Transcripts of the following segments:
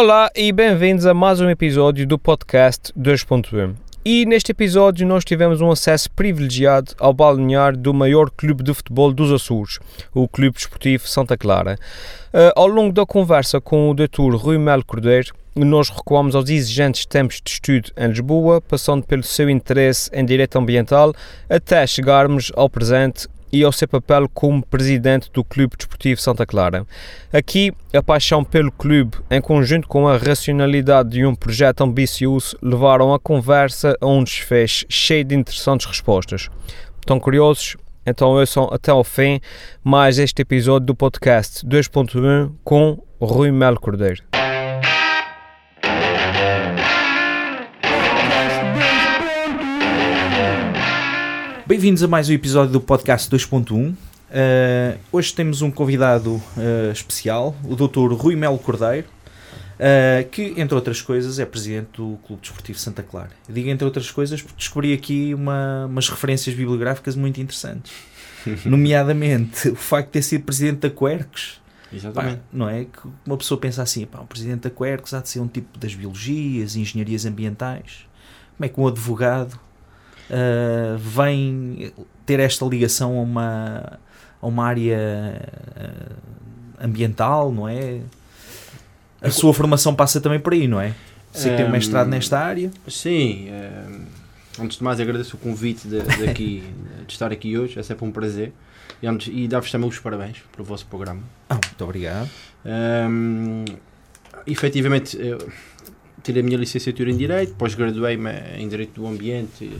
Olá e bem-vindos a mais um episódio do podcast 2.1. E neste episódio nós tivemos um acesso privilegiado ao balneário do maior clube de futebol dos Açores, o Clube Desportivo Santa Clara. Uh, ao longo da conversa com o Dr. Rui Melo Cordeiro, nós recuamos aos exigentes tempos de estudo em Lisboa, passando pelo seu interesse em direito ambiental, até chegarmos ao presente e ao seu papel como presidente do Clube Desportivo Santa Clara. Aqui, a paixão pelo clube, em conjunto com a racionalidade de um projeto ambicioso, levaram a conversa a um desfecho cheio de interessantes respostas. Estão curiosos? Então ouçam até ao fim mais este episódio do podcast 2.1 com Rui Melo Cordeiro. Bem-vindos a mais um episódio do podcast 2.1. Uh, hoje temos um convidado uh, especial, o Dr. Rui Melo Cordeiro, uh, que, entre outras coisas, é presidente do Clube Desportivo Santa Clara. Eu digo entre outras coisas porque descobri aqui uma, umas referências bibliográficas muito interessantes. Nomeadamente, o facto de ter sido presidente da Quercus. Exatamente. Pá, não é? Que uma pessoa pensa assim, pá, o presidente da Quercus há de ser um tipo das biologias, engenharias ambientais. Como é que um advogado uh, vem ter esta ligação a uma, a uma área uh, ambiental, não é? A sua formação passa também por aí, não é? Você um, tem um mestrado nesta área? Sim. Um, antes de mais, agradeço o convite de, de, aqui, de estar aqui hoje, é sempre um prazer. E, antes, e dar-vos também os parabéns pelo vosso programa. Ah, muito obrigado. Um, efetivamente, eu, tirei a minha licenciatura em Direito, depois graduei-me em Direito do Ambiente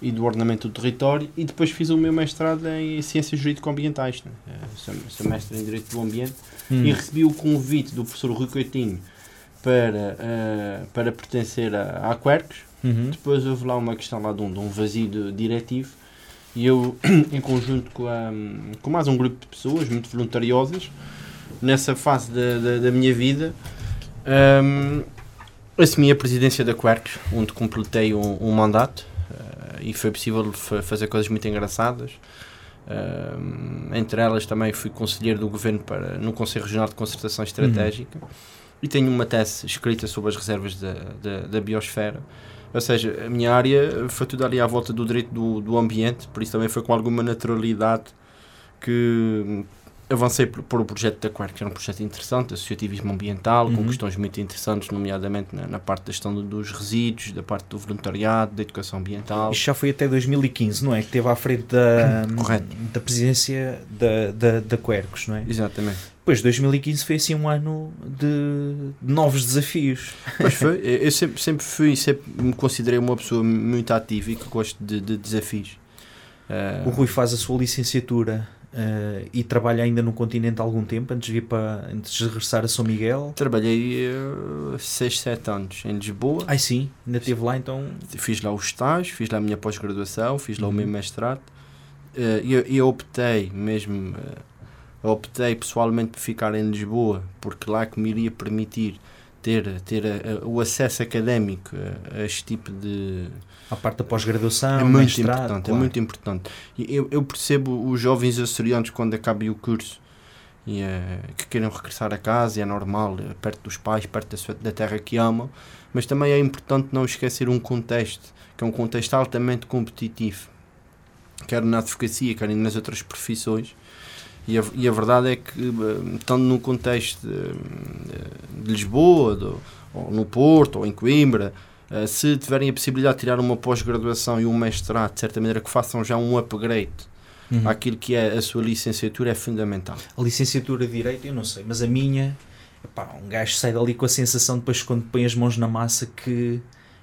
e do Ordenamento do Território e depois fiz o meu mestrado em Ciências Jurídico-Ambientais. Né? Sou, sou mestre em Direito do Ambiente hum. e recebi o convite do professor Rui Coitinho para, uh, para pertencer a, a Quercus. Uhum. Depois houve lá uma questão lá de um, de um vazio de, diretivo e eu, em conjunto com, a, com mais um grupo de pessoas muito voluntariosas, nessa fase da, da, da minha vida, um, assumi a presidência da Quercus, onde completei um, um mandato uh, e foi possível fazer coisas muito engraçadas. Um, entre elas também fui conselheiro do governo para, no Conselho Regional de Concertação Estratégica uhum. e tenho uma tese escrita sobre as reservas da, da, da, biosfera. Ou seja, a minha área foi tudo ali à volta do direito do, do ambiente, por isso também foi com alguma naturalidade que avancei por, por o projeto da Quark, que era um projeto interessante, associativismo ambiental, uhum. com questões muito interessantes, nomeadamente na, na, parte da gestão dos resíduos, da parte do voluntariado, da educação ambiental. Isto já foi até 2015, não é? Que esteve à frente da, da presidência da, da, da Quercus, não é? Exatamente. Pois 2015 foi assim um ano de, de novos desafios. Pois foi, eu sempre, sempre fui, sempre me considerei uma pessoa muito ativa e que gosto de, de desafios. Uh... O Rui faz a sua licenciatura Uh, e trabalha ainda no continente há algum tempo, antes de, vir para, antes de regressar a São Miguel? Trabalhei 6, uh, 7 anos em Lisboa. Ai sim, ainda esteve lá então? Fiz lá o estágio, fiz lá a minha pós-graduação, fiz lá uhum. o meu mestrado. Uh, e eu, eu, optei mesmo, uh, optei pessoalmente por ficar em Lisboa, porque lá que me iria permitir ter, ter o acesso académico a, a este tipo de a parte da pós-graduação, é muito mestrado, importante, é claro. é muito importante. Eu, eu percebo os jovens açorianos quando acabem o curso e é, que queiram regressar a casa, é normal, é perto dos pais, perto da, sua, da terra que amam, mas também é importante não esquecer um contexto, que é um contexto altamente competitivo, quer na advocacia, quer nas outras profissões. E a, e a verdade é que, eh, estando no contexto de, de Lisboa, do, ou no Porto, ou em Coimbra, Uh, se tiverem a possibilidade de tirar uma pós-graduação e um mestrado, de certa maneira que façam já um upgrade uhum. àquilo que é a sua licenciatura, é fundamental. A licenciatura de Direito, eu não sei, mas a minha, epá, um gajo sai dali com a sensação depois quando põe as mãos na massa que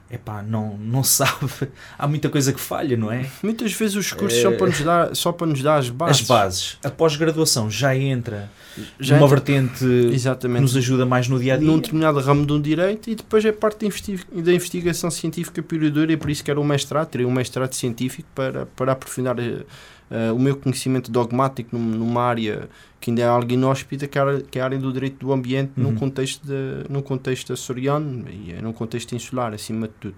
epá, não, não sabe. Há muita coisa que falha, não é? Muitas vezes os cursos é... são para nos dar, só para nos dar as bases. As bases. A pós-graduação já entra já numa entra... vertente Exatamente. que nos ajuda mais no dia a dia. Num determinado ramo de um direito e depois é parte da, investi da investigação científica pura e por isso que era um mestrado, teria um mestrado científico para, para aprofundar uh, o meu conhecimento dogmático numa área que ainda é algo inóspita, que é, que é a área do direito do ambiente uhum. num, contexto de, num contexto açoriano e é num contexto insular, acima de tudo.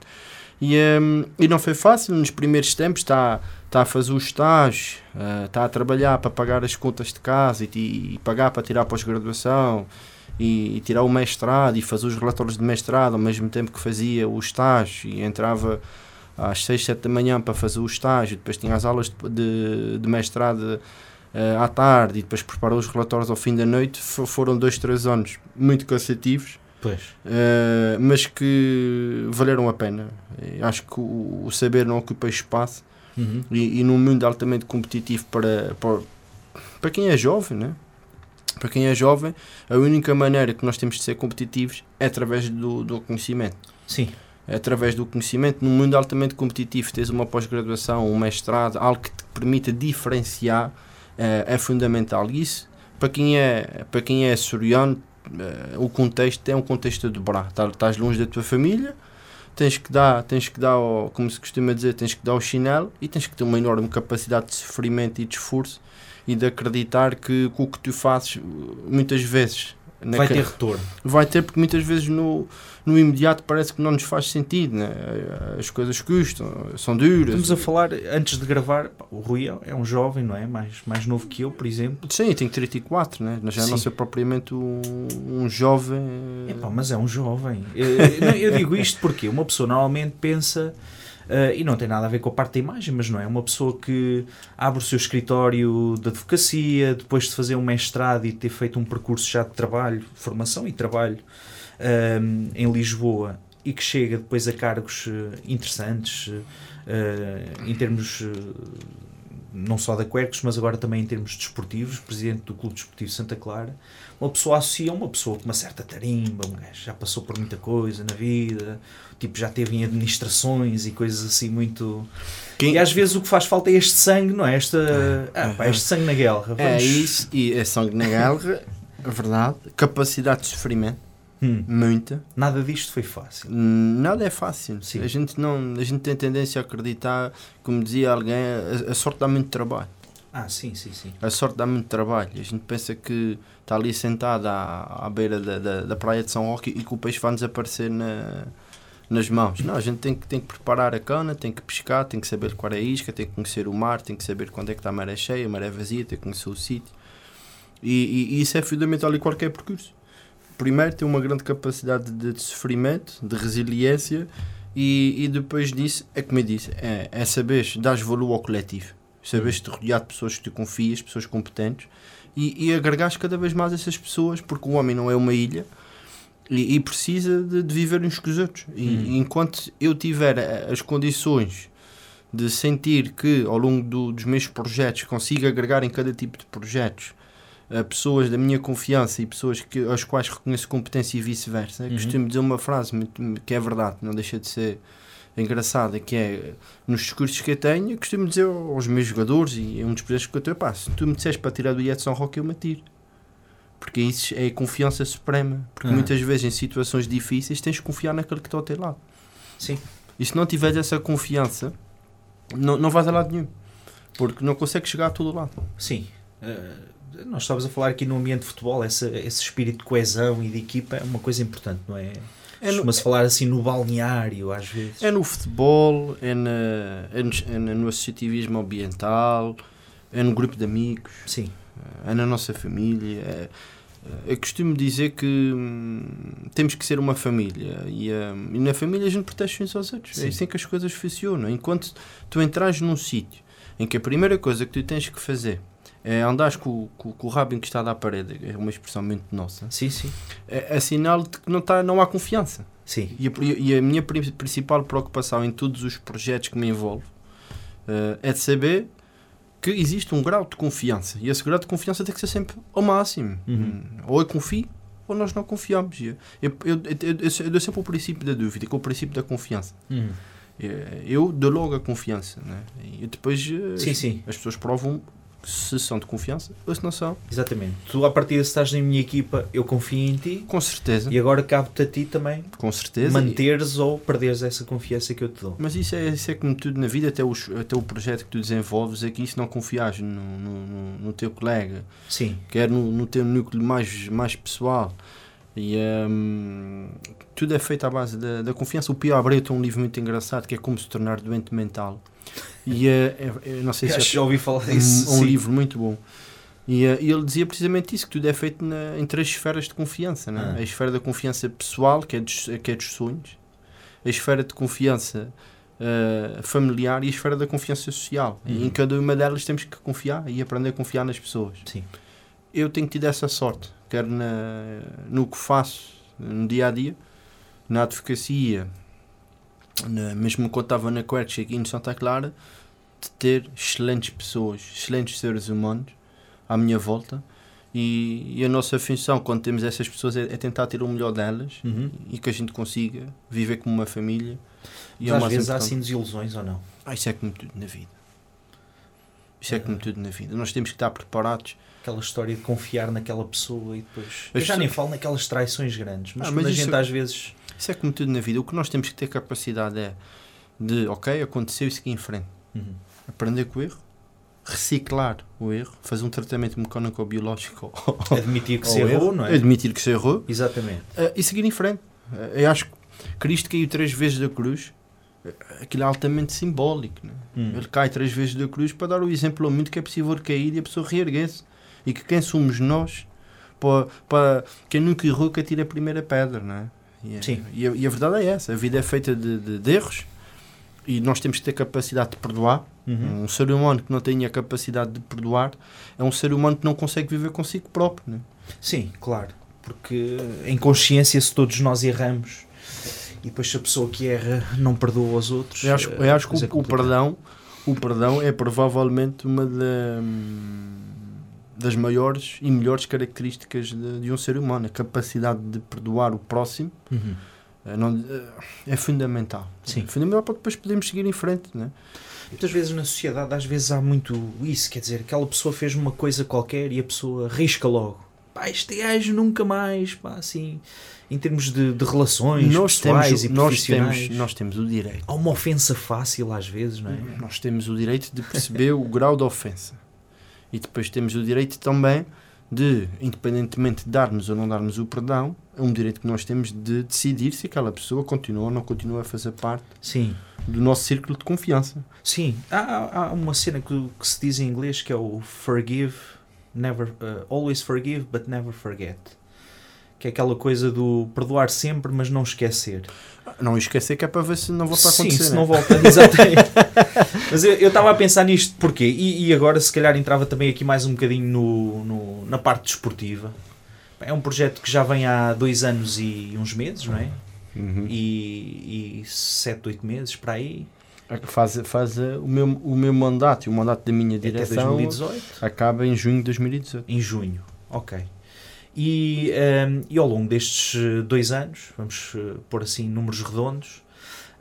E, um, e não foi fácil, nos primeiros tempos está, está a fazer o estágio, uh, está a trabalhar para pagar as contas de casa e, e pagar para tirar a pós-graduação e, e tirar o mestrado e fazer os relatórios de mestrado ao mesmo tempo que fazia o estágio e entrava às 6, 7 da manhã para fazer o estágio, depois tinha as aulas de, de, de mestrado uh, à tarde e depois preparou os relatórios ao fim da noite, foram dois, três anos muito cansativos. Uh, mas que valeram a pena. acho que o, o, saber não ocupa espaço uhum. e, e num mundo altamente competitivo para, para, para quem é jovem, né? para quem é jovem, a única maneira que nós temos de ser competitivos é através do, do conhecimento. Sim. Através do conhecimento. Num mundo altamente competitivo, tens uma pós-graduação, um mestrado, algo que te permita diferenciar, é, é fundamental. E isso, para quem é, para quem é soriano, é, o contexto é um contexto a dobrar. Tá, estás longe da tua família, tens que dar, tens que dar, como se costuma dizer, tens que dar o chinelo e tens que ter uma enorme capacidade de sofrimento e de esforço e de acreditar que, que o que tu fazes muitas vezes vai ter retorno. Vai ter, porque muitas vezes no, no imediato parece que não nos faz sentido, né? as coisas custam, são duras. Estamos a falar, antes de gravar, o Rui é um jovem, não é? Mais, mais novo que eu, por exemplo. Sim, tem 34, né? já Sim. não sei propriamente um, um jovem. Epá, mas é um jovem. Eu, eu digo isto porque uma pessoa normalmente pensa Uh, e não tem nada a ver com a parte da imagem, mas não é uma pessoa que abre o seu escritório de advocacia depois de fazer um mestrado e ter feito um percurso já de trabalho, formação e trabalho uh, em Lisboa e que chega depois a cargos uh, interessantes em termos não só da Quercus, mas agora também em termos desportivos, presidente do Clube Desportivo Santa Clara. Uma pessoa associa uma pessoa com uma certa tarimba, um gajo já passou por muita coisa na vida, tipo já teve em administrações e coisas assim muito. Quem... E às vezes o que faz falta é este sangue, não é? Esta, ah, pá, este sangue na guerra. Vamos... É isso, e é sangue na guerra, é verdade. Capacidade de sofrimento Hum. Muita. Nada disto foi fácil. Nada é fácil. Sim. A gente não, a gente tem tendência a acreditar, como dizia alguém, a, a, sorte dá muito trabalho. Ah, sim, sim, sim. A sorte dá muito trabalho. A gente pensa que está ali sentado à, à beira da, da, da, praia de São Roque e que o peixe vai desaparecer na, nas mãos. Não, a gente tem que, tem que preparar a cana, tem que pescar, tem que saber qual é a isca, tem que conhecer o mar, tem que saber quando é que está a maré cheia, a maré vazia, tem que conhecer o sítio. E, e, e isso é fundamental em qualquer percurso primeiro tem uma grande capacidade de, de sofrimento, de resiliência e, e, depois disso, é como eu disse, é, é saber dar valor ao coletivo. Saberes te rodear de pessoas que tu confias, pessoas competentes e, e agregares cada vez mais essas pessoas, porque o homem não é uma ilha e, e precisa de, de, viver uns com os outros. E hum. enquanto eu tiver as condições de sentir que ao longo do, dos meus projetos consigo agregar em cada tipo de projetos a pessoas da minha confiança e pessoas que, aos quais reconheço competência e vice-versa. Uhum. Costumo dizer uma frase que é verdade, não deixa de ser engraçada, que é nos discursos que eu tenho, eu costumo dizer aos meus jogadores e é um dos projetos que eu tenho, pá, se tu me disseres para tirar do Edson Rock, eu me atiro. Porque isso é a confiança suprema. Porque uhum. muitas vezes em situações difíceis tens de confiar naquele que está ao teu lado. Sim. E se não tiveres essa confiança, não, não vais a lado nenhum. Porque não consegues chegar a todo lado. Sim. Uh nós estávamos a falar aqui no ambiente de futebol, essa, esse espírito de coesão e de equipa é uma coisa importante, não é? É Costuma-se falar assim no balneário, às vezes. É no futebol, é, na, é, no, é no associativismo ambiental, é no grupo de amigos, Sim. é na nossa família. É, eu costumo dizer que hum, temos que ser uma família e, hum, e, na família a gente protege uns aos outros. É Sim. É assim que as coisas funcionam. Enquanto tu entras num sítio em que a primeira coisa que tu tens que fazer é, andares com, com, com, o rabo encostado à parede, é uma expressão muito nossa. Sim, sim. É, é sinal de que não, tá, não há confiança. Sim. E a, e a minha principal preocupação em todos os projetos que me envolvo uh, é de saber que existe um grau de confiança. E esse grau de confiança tem que ser sempre ao máximo. Uhum. Ou eu confio ou nós não confiamos. Eu, eu, eu, eu, dou sempre o princípio da dúvida, que é o princípio da confiança. Uhum. Eu dou logo a confiança. Né? E depois sim, as, sim. as pessoas provam se são de confiança ou se não são. Exatamente. Tu, a partir de estás na minha equipa, eu confio em ti. Com certeza. E agora cabe-te a ti também Com certeza. manteres e... ou perderes essa confiança que eu te dou. Mas isso é, isso é como tudo na vida, até, os, até o projeto que tu desenvolves aqui, se não confiares no, no, no, teu colega, Sim. quer no, no teu núcleo mais, mais pessoal. E um, tudo é feito à base da, da confiança. O Pio Abreu tem um livro muito engraçado que é Como se tornar doente mental. E é, é, é não sei se já ouvi falar disso. Um, livro muito bom. E, eh, e ele dizia precisamente isso, que tudo é feito na- em três esferas de confiança. Né? Ah. A esfera da confiança pessoal, que é dos, que é dos sonhos, a esfera de confiança eh, familiar e a esfera da confiança social. E Uhum. em cada uma delas temos que confiar e aprender a confiar nas pessoas. Sim. Eu tenho tido essa sorte, quer na, no que faço no dia a dia, na advocacia, na- mesmo quando estava na Querch aqui em Santa Clara, de ter excelentes pessoas, excelentes seres humanos à minha volta. E, e a nossa função, quando temos essas pessoas, é, é tentar ter o melhor delas Uhum. e que a gente consiga viver como uma família. E é Mas o às vezes há assim desilusões ou não? Ah, isso é como tudo na vida. Isso é Ah. como tudo na vida. Nós temos que estar preparados. Aquela história de confiar naquela pessoa e depois. Eu já nem falo naquelas traições grandes, mas Ah, mas a gente às vezes. Isso é como tudo na vida. O que nós temos que ter capacidade é de, ok, aconteceu e seguir em frente. Uhum. Aprender com o erro, reciclar o erro, fazer um tratamento mecânico ou biológico Admitir que se errou, erro, não é? admitir que se errou Exatamente. eh, e seguir em frente. Eh, eu acho que Cristo caiu três vezes da cruz. Eh, Aquilo é altamente simbólico. Né? Hum. Ele cai três vezes da cruz para dar o exemplo ao mundo que é possível cair e a pessoa reerguer-se. E que quem somos nós, para, para quem nunca errou, que atira a primeira pedra. Não é? E, é- Sim. E, a, e a verdade é essa: a vida é feita de, de- de erros e nós temos que ter capacidade de perdoar. Uhum. Um ser humano que não tenha a capacidade de perdoar é um ser humano que não consegue viver consigo próprio. Né? Sim, claro. Porque em consciência, se todos nós erramos e depois se a pessoa que erra não perdoa aos outros. Eu acho, eh, eu acho que depois é o, o perdão, o perdão é provavelmente uma da- das maiores e melhores características de, de um ser humano. A capacidade de perdoar o próximo Uhum. eh, não- eh, é fundamental. Sim. É fundamental para depois podermos seguir em frente. Né? Muitas vezes na sociedade, às vezes há muito isso, quer dizer, aquela pessoa fez uma coisa qualquer e a pessoa risca logo. Pá, este gajo nunca mais, pá, assim, em termos de, de relações Nós pessoais temos, e nós, profissionais. temos, nós temos o direito. Há uma ofensa fácil às vezes, não é? Nós temos o direito de perceber o grau de ofensa. E depois temos o direito também de, independentemente de darmos ou não darmos o perdão, é um direito que nós temos de decidir se aquela pessoa continua ou não continua a fazer parte Sim, do nosso círculo de confiança. sim. Há, há- uma cena que, que se diz em inglês que é o forgive, never, uh, always forgive, but never forget. Que é aquela coisa do perdoar sempre, mas não esquecer. Não esquecer que é para ver se não volta a Sim, acontecer. se né? não volta. Exatamente. Mas eu estava a pensar nisto porquê? E, e agora, se calhar, entrava também aqui mais um bocadinho no, no- na parte desportiva. É um projeto que já vem há dois anos e uns meses, não é? Uhum. E, e sete, oito meses para aí, Faz, faz uh, o, meu, o meu mandato e o mandato da minha até direção 2018, acaba em junho de 2018. em junho. Ok. E, ehm, e ao longo destes eh, dois anos, vamos eh, pôr assim números redondos,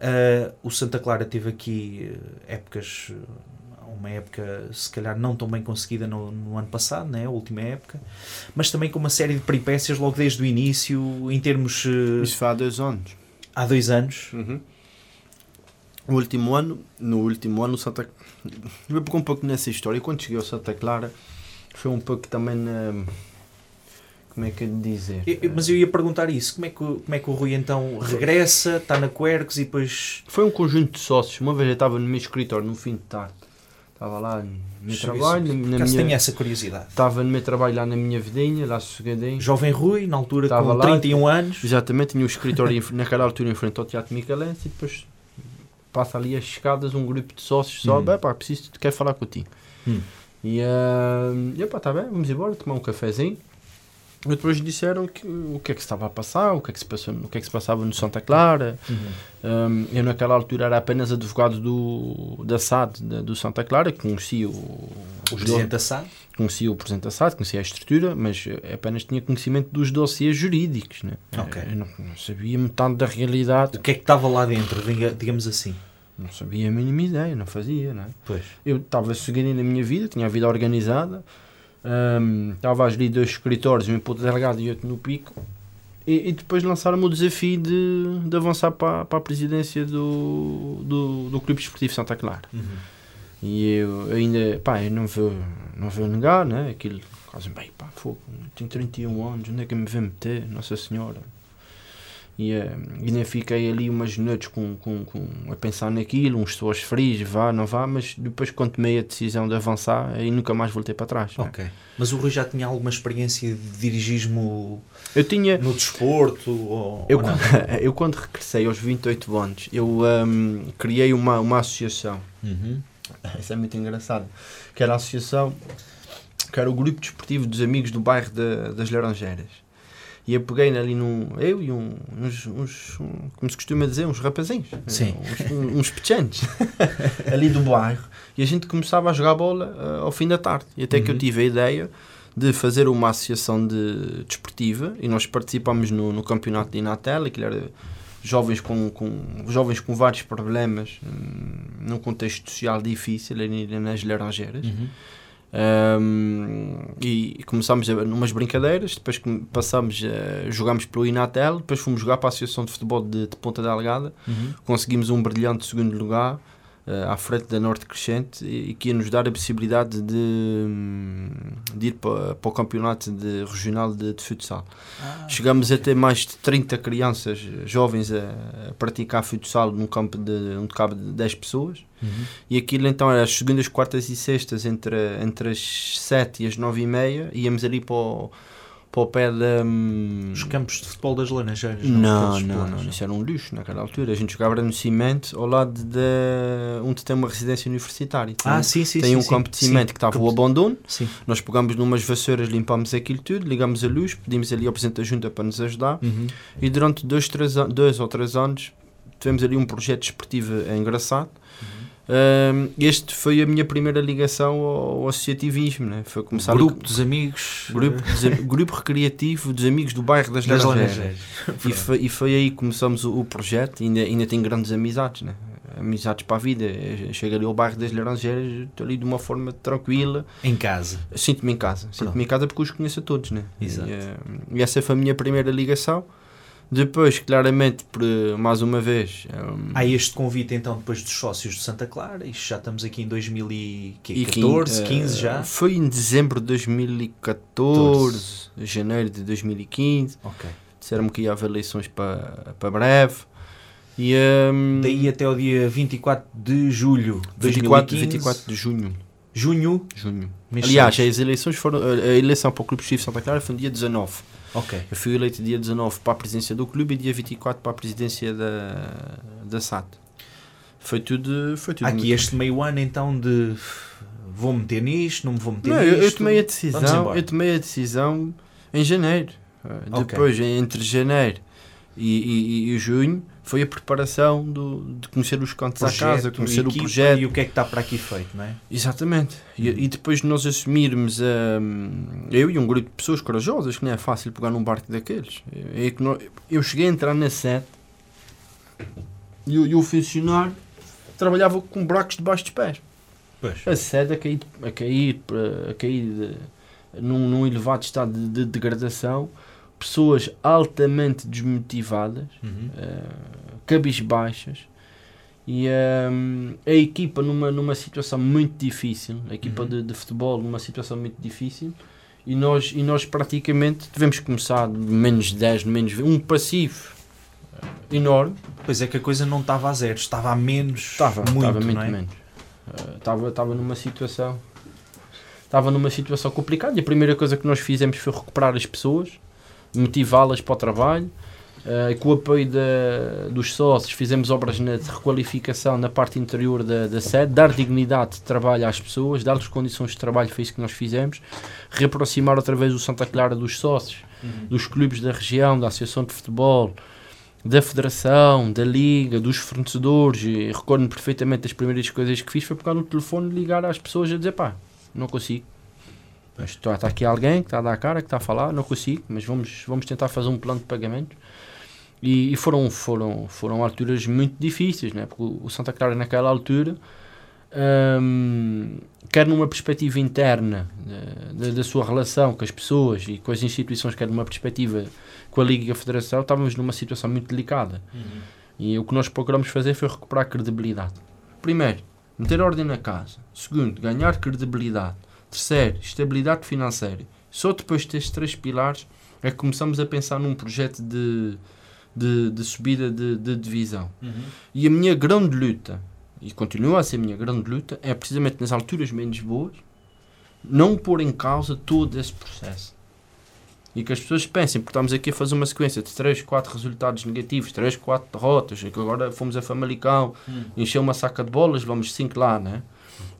eh, o Santa Clara teve aqui épocas, uma época se calhar não tão bem conseguida no, no ano passado, né, a última época, mas também com uma série de peripécias logo desde o início, em termos. Isso foi há dois anos. há dois anos. O último ano, no último ano, o Santa Eu vou um pouco nessa história. Quando cheguei ao Santa Clara, foi um pouco também na. Como é que eu lhe dizer? Eu- eu- mas eu ia perguntar isso, como é, que, o- como é que o Rui então regressa, está na Quercus e depois. Foi um conjunto de sócios. Uma vez eu estava no meu escritório, no fim de tarde. Estava lá no meu trabalho, na, na minha. tenha essa curiosidade. Estava no meu trabalho lá na minha vidinha, lá sossegadinho. Jovem Rui, na altura Estava com lá. 31 anos. Exatamente, tinha o escritório em- naquela altura em frente ao Teatro Micalense e depois passa ali as escadas, um grupo de sócios sobe, Hum. "Epá, preciso, quero falar contigo. Hum. E, ah, e epá, tá bem, vamos embora, tomar um cafezinho. E depois disseram que, o que é que se estava a passar, o que é que se, passou, o que é que se passava no Santa Clara. Um, eu naquela altura era apenas advogado do, da SAD, da- do Santa Clara, conhecia o, O Presidente Assad. conhecia o Presidente da SAD, conhecia a estrutura, mas apenas tinha conhecimento dos dossiês jurídicos. Né? Ok. Eu não, não sabia metade da realidade, O que é que estava lá dentro, diga- digamos assim? não sabia a mínima ideia, não fazia. Não é? Pois. Eu estava seguindo na minha vida, tinha a vida organizada, hum, estava a gerir dois escritórios, um em Porto Delgado e outro no Pico, e, e depois lançaram-me o desafio de, de avançar para, para a presidência do, do, do Clube Desportivo Santa Clara. E eu ainda, pá, eu não vou, não vou negar, né? Aquilo, quase bem, pá, fogo, tenho 31 anos, onde é que me vou meter, Nossa Senhora? E, eh, e nem fiquei ali umas noites com, com, com, a pensar naquilo, uns suores frios, vá, não vá, mas depois quando tomei a decisão de avançar, aí nunca mais voltei para trás. né? Ok. Mas o Rui já tinha alguma experiência de dirigismo Eu tinha, no desporto? Ou, eu, ou não? eu quando regressei aos 28 anos, eu hum, criei uma, uma associação, Uhum. isso é muito engraçado, que era a associação, que era o grupo desportivo dos amigos do bairro da- das Laranjeiras. E eu peguei ali num. Eu e um, uns, uns- um- Como se costuma dizer, uns rapazinhos. Sim. Uns, uns pequenos. ali do bairro. E a gente começava a jogar bola ah, ao fim da tarde. E até que eu Uhum. tive a ideia de fazer uma associação de, desportiva. E nós participámos no, no campeonato de Inatel, que era jovens com, com, jovens com vários problemas, hum, num contexto social difícil, ali nas Laranjeiras. Uhum. Um, e começámos a, numas brincadeiras, depois passámos a jogámos pelo Inatel, depois fomos jogar para a Associação de Futebol de, de Ponta Delgada, Uhum. conseguimos um brilhante segundo lugar à frente da Norte Crescente e, que ia nos dar a possibilidade de, de ir para, para o campeonato de, regional de, de futsal. Ah, Chegamos a ter mais de 30 crianças eh, jovens a, a praticar futsal num campo de um campo de 10 pessoas. Uhum. E aquilo então era as segundas, quartas e sextas entre, entre as 7 e as 9 e meia. Íamos ali para o, para o pé da. hum, Os campos de futebol das Laranjeiras? Não, Aqueles não, planos, não, isso era um luxo naquela altura. A gente jogava no cimento ao lado de onde tem uma residência universitária. Tem, Ah, sim, sim, tem sim, um sim. campo de Sim, cimento que estava o campo- abandono. Sim. Nós pegámos numas vassouras, limpámos aquilo tudo, ligámos a luz, pedimos ali ao Presidente da Junta para nos ajudar. Uhum. E durante dois, três, an- dois ou três anos tivemos ali um projeto desportivo engraçado. Um, este foi a minha primeira ligação ao, ao associativismo, né? foi começar Grupo com- dos amigos. grupo, dos am- grupo recreativo dos amigos do bairro das, eh, das Laranjeiras. E foi, e foi aí que começamos o, o projeto. e Ainda, ainda tenho grandes amizades, né? amizades para a vida. Chego ali ao bairro das Laranjeiras, estou ali de uma forma tranquila. Em casa. Sinto-me em casa. Sinto-me em casa porque os conheço a todos. Né? Exato. E, eh, e essa foi a minha primeira ligação. Depois, claramente, por, eh, mais uma vez. um, Há este convite então depois dos sócios de Santa Clara, isto já estamos aqui em 2014, e quin- 15 eh, já. Foi em dezembro de 2014, janeiro de 2015. Ok. Disseram-me que ia haver eleições para, para breve. E, um, Daí até o dia 24 de julho de 24, 2015. 24 de junho. Junho. junho. Aliás, as eleições foram. A eleição para o Clube Esportivo Santa Clara foi no dia 19. Eu fui eleito dia 19 para a presidência do clube e dia 24 para a presidência da, da SAT. Foi tudo. Foi tudo aqui este meio ano então de vou meter nisto, não me vou meter Não, nisto. eu, tomei a decisão, eu tomei a decisão em janeiro. Uh, Ok. Depois, entre janeiro e, e, e junho, foi a preparação do, de conhecer os cantos à casa, conhecer o projeto. E o que é que está para aqui feito, não é? Exatamente. E, e depois de nós assumirmos, hum, eu e um grupo de pessoas corajosas, que não é fácil pegar num barco daqueles. É que nós- eu cheguei a entrar na sede e, o- e o funcionário trabalhava com buracos debaixo dos pés. Pois. A sede a cair, a cair, a cair de- num, num elevado estado de, de degradação, pessoas altamente desmotivadas, Uhum. eh, cabisbaixas e ehm, a equipa numa, numa situação muito difícil, a equipa Uhum. de, de futebol numa situação muito difícil e nós, e nós praticamente devemos começar de menos 10, menos 20, um passivo enorme, Pois é que a coisa não estava a zero, estava a menos estava muito, estava muito não é? menos. Eh, Estava estava numa situação estava numa situação complicada e a primeira coisa que nós fizemos foi recuperar as pessoas, motivá-las para o trabalho. Eh, com o apoio da- dos sócios, fizemos obras na, de requalificação na parte interior da, da sede, dar dignidade de trabalho às pessoas, dar-lhes condições de trabalho, foi isso que nós fizemos. Reaproximar outra vez o Santa Clara dos sócios, Uhum. dos clubes da região, da Associação de Futebol, da Federação, da Liga, dos fornecedores. Recordo-me perfeitamente das primeiras coisas que fiz foi pegar no telefone ligar às pessoas a dizer: pá, não consigo. Mas está, está aqui alguém que está a dar a cara, que está a falar, não consigo, mas vamos, vamos tentar fazer um plano de pagamento. E, e foram, foram, foram alturas muito difíceis, né? porque o Santa Clara naquela altura, hum, quer numa perspectiva interna eh, da, da sua relação com as pessoas e com as instituições, quer numa perspectiva com a Liga e a Federação, estávamos numa situação muito delicada. Uhum. E o que nós procuramos fazer foi recuperar a credibilidade. Primeiro, meter ordem na casa. Segundo, ganhar credibilidade. Terceiro, estabilidade financeira. Só depois destes três pilares é que começamos a pensar num projeto de, de, de subida de, de divisão. Uhum. E a minha grande luta, e continua a ser a minha grande luta, é precisamente nas alturas menos boas, não pôr em causa todo esse processo. E que as pessoas pensem, porque estamos aqui a fazer uma sequência de 3, 4 resultados negativos, 3, 4 derrotas, e que agora fomos a Famalicão, Hum. encheu uma saca de bolas, vamos 5 lá, né?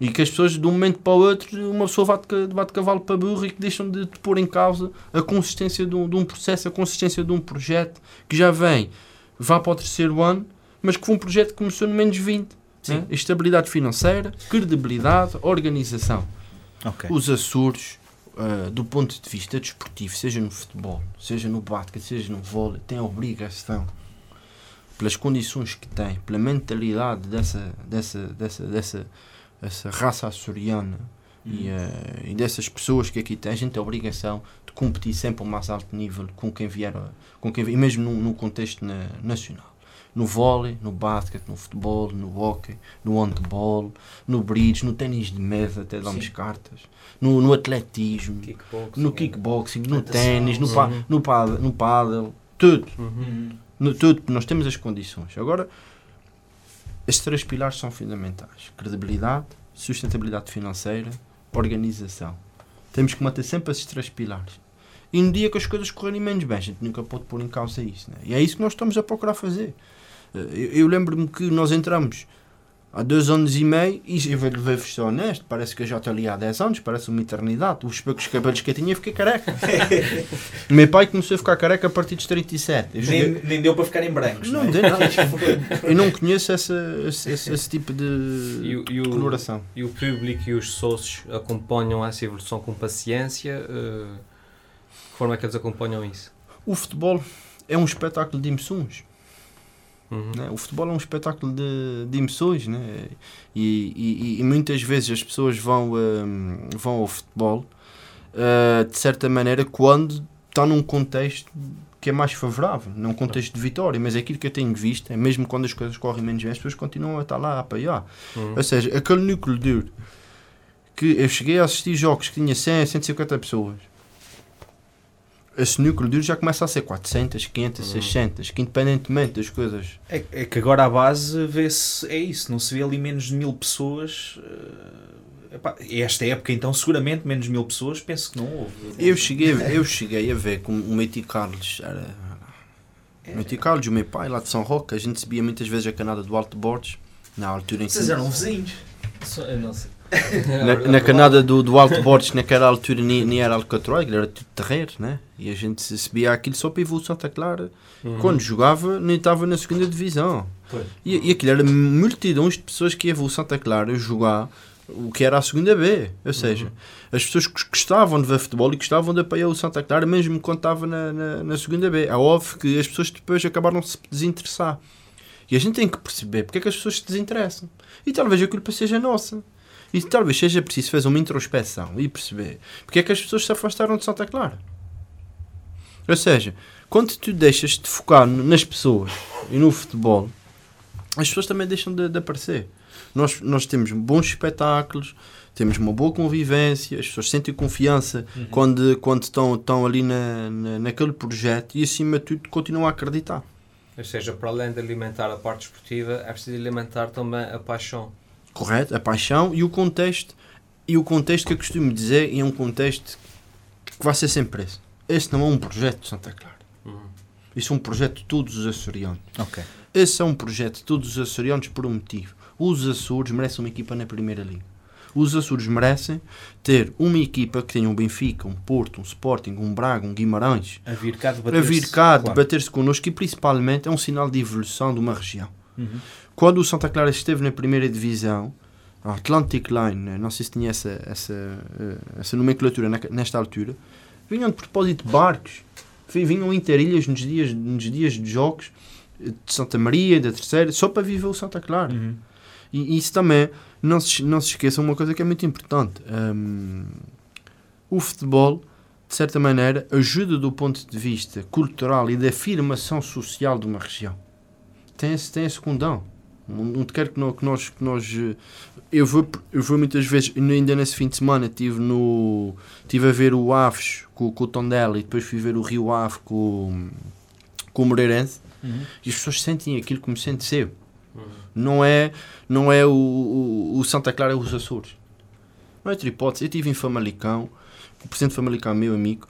E que as pessoas, de um momento para o outro, uma pessoa bate, ca- bate cavalo para burro e que deixam de, de pôr em causa a consistência de um, de um processo, a consistência de um projeto que já vem, vá para o terceiro ano, mas que foi um projeto que começou no menos 20. Né? Estabilidade financeira, credibilidade, organização. Ok. Os Açores, ah, do ponto de vista desportivo, seja no futebol, seja no basquete, seja no vôlei, têm a obrigação, pelas condições que têm, pela mentalidade dessa, dessa, dessa, dessa essa raça açoriana e, ah, e dessas pessoas que aqui têm, a gente tem a obrigação de competir sempre ao mais alto nível com quem vier, com quem, vier, e mesmo num, num contexto na- nacional. No vôlei, no basquete, no futebol, no hockey, no handball, no bridge, no ténis de mesa, até damos Sim. cartas, no, no atletismo, Kickboxing. no kickboxing, no ténis, no, pa, Uhum. no, paddle, no paddle, tudo. Uhum. no, tudo, nós temos as condições. Agora, estes três pilares são fundamentais: credibilidade, sustentabilidade financeira, organização. Temos que manter sempre esses três pilares. E no dia que as coisas correrem menos bem, a gente nunca pode pôr em causa isso. Né? E é isso que nós estamos a procurar fazer. Eh, Eu, eu lembro-me que nós entramos há dois anos e meio e eu vou- vou-vos ser honesto, parece que eu já estou ali há 10 anos, parece uma eternidade. Os poucos cabelos que eu tinha, eu fiquei careca. O meu pai começou a ficar careca a partir dos 37. Eu cheguei- Nem, nem deu para ficar em brancos. não Não, é? deu nada. Eu não conheço essa, esse, esse- esse tipo de E, e o, coloração. e o público e os sócios acompanham essa evolução com paciência? eh, que forma é que eles acompanham isso? O futebol é um espetáculo de emoções. Uhum. né? O futebol é um espetáculo de, de emoções. Né? E, e- e muitas vezes as pessoas vão, hum, vão ao futebol ah, de certa maneira quando está num contexto que é mais favorável, num contexto de vitória, mas é aquilo que eu tenho visto é mesmo quando as coisas correm menos bem, as pessoas continuam a estar lá a apoiar. Uhum. Ou seja, aquele núcleo duro que eu cheguei a assistir jogos que tinha 100, 150 pessoas. Esse núcleo duro já começa a ser 400, 500, Uhum. 600, que independentemente das coisas. É, é que agora a base vê-se. É isso, não se vê ali menos de mil pessoas. eh, epá, esta época, então, seguramente menos de mil pessoas, penso que não houve. Eu cheguei, eu cheguei a ver como o meu tio Carlos era. O meu tio Carlos, o meu pai lá de São Roque, a gente subia muitas vezes a canada do Alto Borges, na altura em que. Vocês eram vizinhos. Eu não sei. Na, na canada do, do Alto Borges, naquela altura nem, nem era Alcatroa, aquilo era tudo terreiro, né? E a gente subia aquilo só para ir o Santa Clara. Uhum. Quando jogava, nem estava na segunda divisão. E, e aquilo era multidões de pessoas que iam Santa Clara jogar o que era a segunda B. Ou seja, as pessoas que gostavam de ver futebol e gostavam de apoiar o Santa Clara, mesmo quando estava na, na, na segunda B. É óbvio que as pessoas depois acabaram de se desinteressar. E a gente tem que perceber porque é que as pessoas se desinteressam. E talvez a culpa seja nossa. E talvez seja preciso fazer uma introspeção e perceber porque é que as pessoas se afastaram de Santa Clara. Ou seja, quando tu deixas de focar nas pessoas e no futebol, as pessoas também deixam de, de aparecer. Nós, nós temos bons espetáculos, temos uma boa convivência, as pessoas sentem confiança quando, quando estão, estão ali na, na, naquele projeto e, acima de tudo, continuam a acreditar. Ou seja, para além de alimentar a parte esportiva, é preciso alimentar também a paixão. Correto? A paixão e o contexto. E o contexto que eu costumo dizer é um contexto que vai ser sempre esse. Esse não é um projeto de Santa Clara. Uhum. Isso é um projeto de todos os açorianos. Ok. Esse é um projeto de todos os açorianos por um motivo. Os Açores merecem uma equipa na Primeira Liga. Os Açores merecem ter uma equipa que tenha um Benfica, um Porto, um Sporting, um Braga, um Guimarães, A vir cá a debater vir cá debater-se connosco e principalmente é um sinal de evolução de uma região. Uhum. Quando o Santa Clara esteve na primeira divisão, a Atlantic Line, não sei se tinha essa, essa, eh, essa nomenclatura nesta altura, vinham de propósito de barcos, Vi- vinham interilhas nos dias, nos dias de jogos eh, de Santa Maria, da Terceira, só para viver o Santa Clara. Uhum. E isso também, não se, não se esqueçam uma coisa que é muito importante. Hum, o futebol, de certa maneira, ajuda do ponto de vista cultural e da afirmação social de uma região. Tem esse, tem esse condão. Não, te quero que nós, que nós, que nós eh, eu, vou, eu vou muitas vezes, ainda nesse fim de semana, estive no, tive a ver o Aves com, com o Tondela e depois fui ver o Rio Ave com, com o Moreirense. Uhum. E as pessoas sentem aquilo como sente seu. Não é, não é o, o, o Santa Clara, é os Açores. Não é outra hipótese. Eu estive em Famalicão, o presidente de Famalicão meu amigo,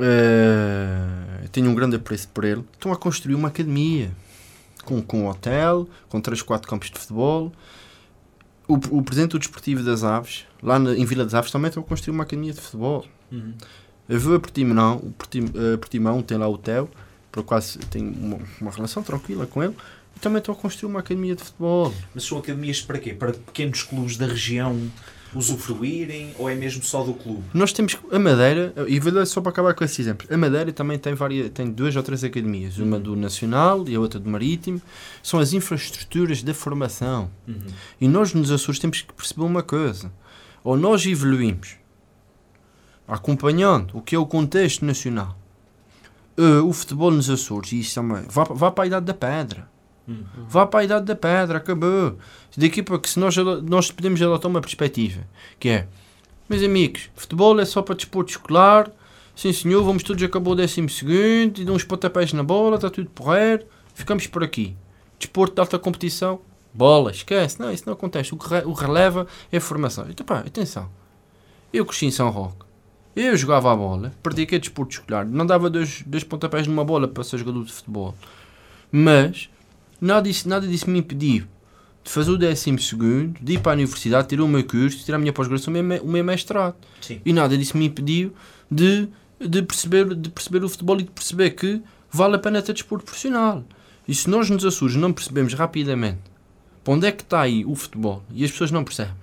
eh, tenho um grande apreço por ele. Estão a construir uma academia com, com um hotel, com 3, 4 campos de futebol. O, o presidente do Desportivo das Aves, lá na- em Vila das Aves, também estão a construir uma academia de futebol. Uhum. Eu vou a Portimão, o Portim- eh, Portimão tem lá o hotel, por quase tenho uma, uma relação tranquila com ele, e também estão a construir uma academia de futebol. Mas são academias para quê? Para pequenos clubes da região usufruírem ou é mesmo só do clube? Nós temos a Madeira, e vou dar só para acabar com esse exemplo. A Madeira também tem, várias, tem duas ou três academias, uma do Nacional e a outra do Marítimo. São as infraestruturas da formação. Uhum. E nós nos Açores temos que perceber uma coisa: ou nós evoluímos acompanhando o que é o contexto nacional, eh, o futebol nos Açores, e isso também, vá, vá para a idade da pedra. Vá para a idade da pedra, acabou. Daqui para que se nós, nós podemos adotar uma perspectiva, que é, meus amigos, futebol é só para desporto escolar, sim senhor, vamos todos acabou o décimo segundo, e dão uns pontapés na bola, está tudo porreiro, ficamos por aqui. Desporto de alta competição, bola, esquece, não, isso não acontece. O que re- o releva é a formação. Então, pá, atenção, eu cresci em São Roque, eu jogava a bola, pratiquei desporto escolar, não dava dois, dois pontapés numa bola para ser jogador de futebol, mas nada disso, nada disso me impediu de fazer o décimo segundo, de ir para a universidade, tirar o meu curso, tirar a minha pós-graduação, o meu me- o meu mestrado. Sim. E nada disso me impediu de, de, perceber, de perceber o futebol e de perceber que vale a pena ter desporto profissional. E se nós nos Açores não percebemos rapidamente para onde é que está aí o futebol e as pessoas não percebem,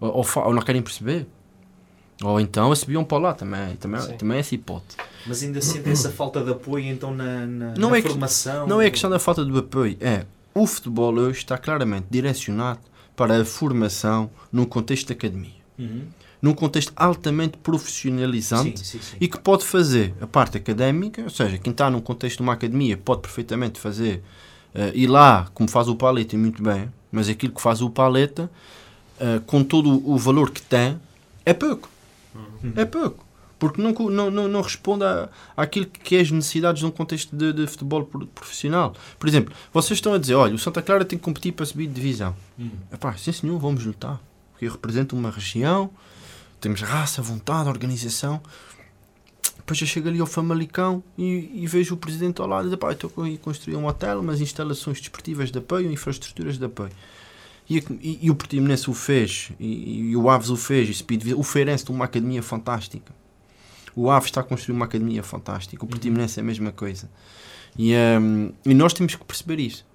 ou, ou, fa- ou não querem perceber, ou então subiam para lá também, também, Sim. também é essa hipótese. Mas ainda sentem essa falta de apoio então na, na, Não na é que- formação? Não é questão da falta de apoio, é o futebol hoje está claramente direcionado para a formação num contexto de academia, Uhum. num contexto altamente profissionalizante Sim, sim, sim. e que pode fazer a parte académica, ou seja, quem está num contexto de uma academia pode perfeitamente fazer eh, ir lá, como faz o Paleta e muito bem, mas aquilo que faz o Paleta, eh, com todo o valor que tem, é pouco. É pouco. Porque não, não, não, não responde à, àquilo que é as necessidades de um contexto de, de futebol pro- profissional. Por exemplo, vocês estão a dizer, olha, o Santa Clara tem que competir para subir de divisão. Uhum. Epá, sim senhor, vamos lutar. Porque eu represento uma região, temos raça, vontade, organização. Depois eu chego ali ao Famalicão e, e vejo o presidente ao lado e diz, pá, estou a ir construir um hotel, umas instalações desportivas de apoio, infraestruturas de apoio. E, e, e o Portimonense o fez, e, e o Aves o fez, e o Speed, o Feirense tem uma academia fantástica. O Aves está a construir uma academia fantástica, o Portimonense é a mesma coisa. E, hum, e nós temos que perceber isso.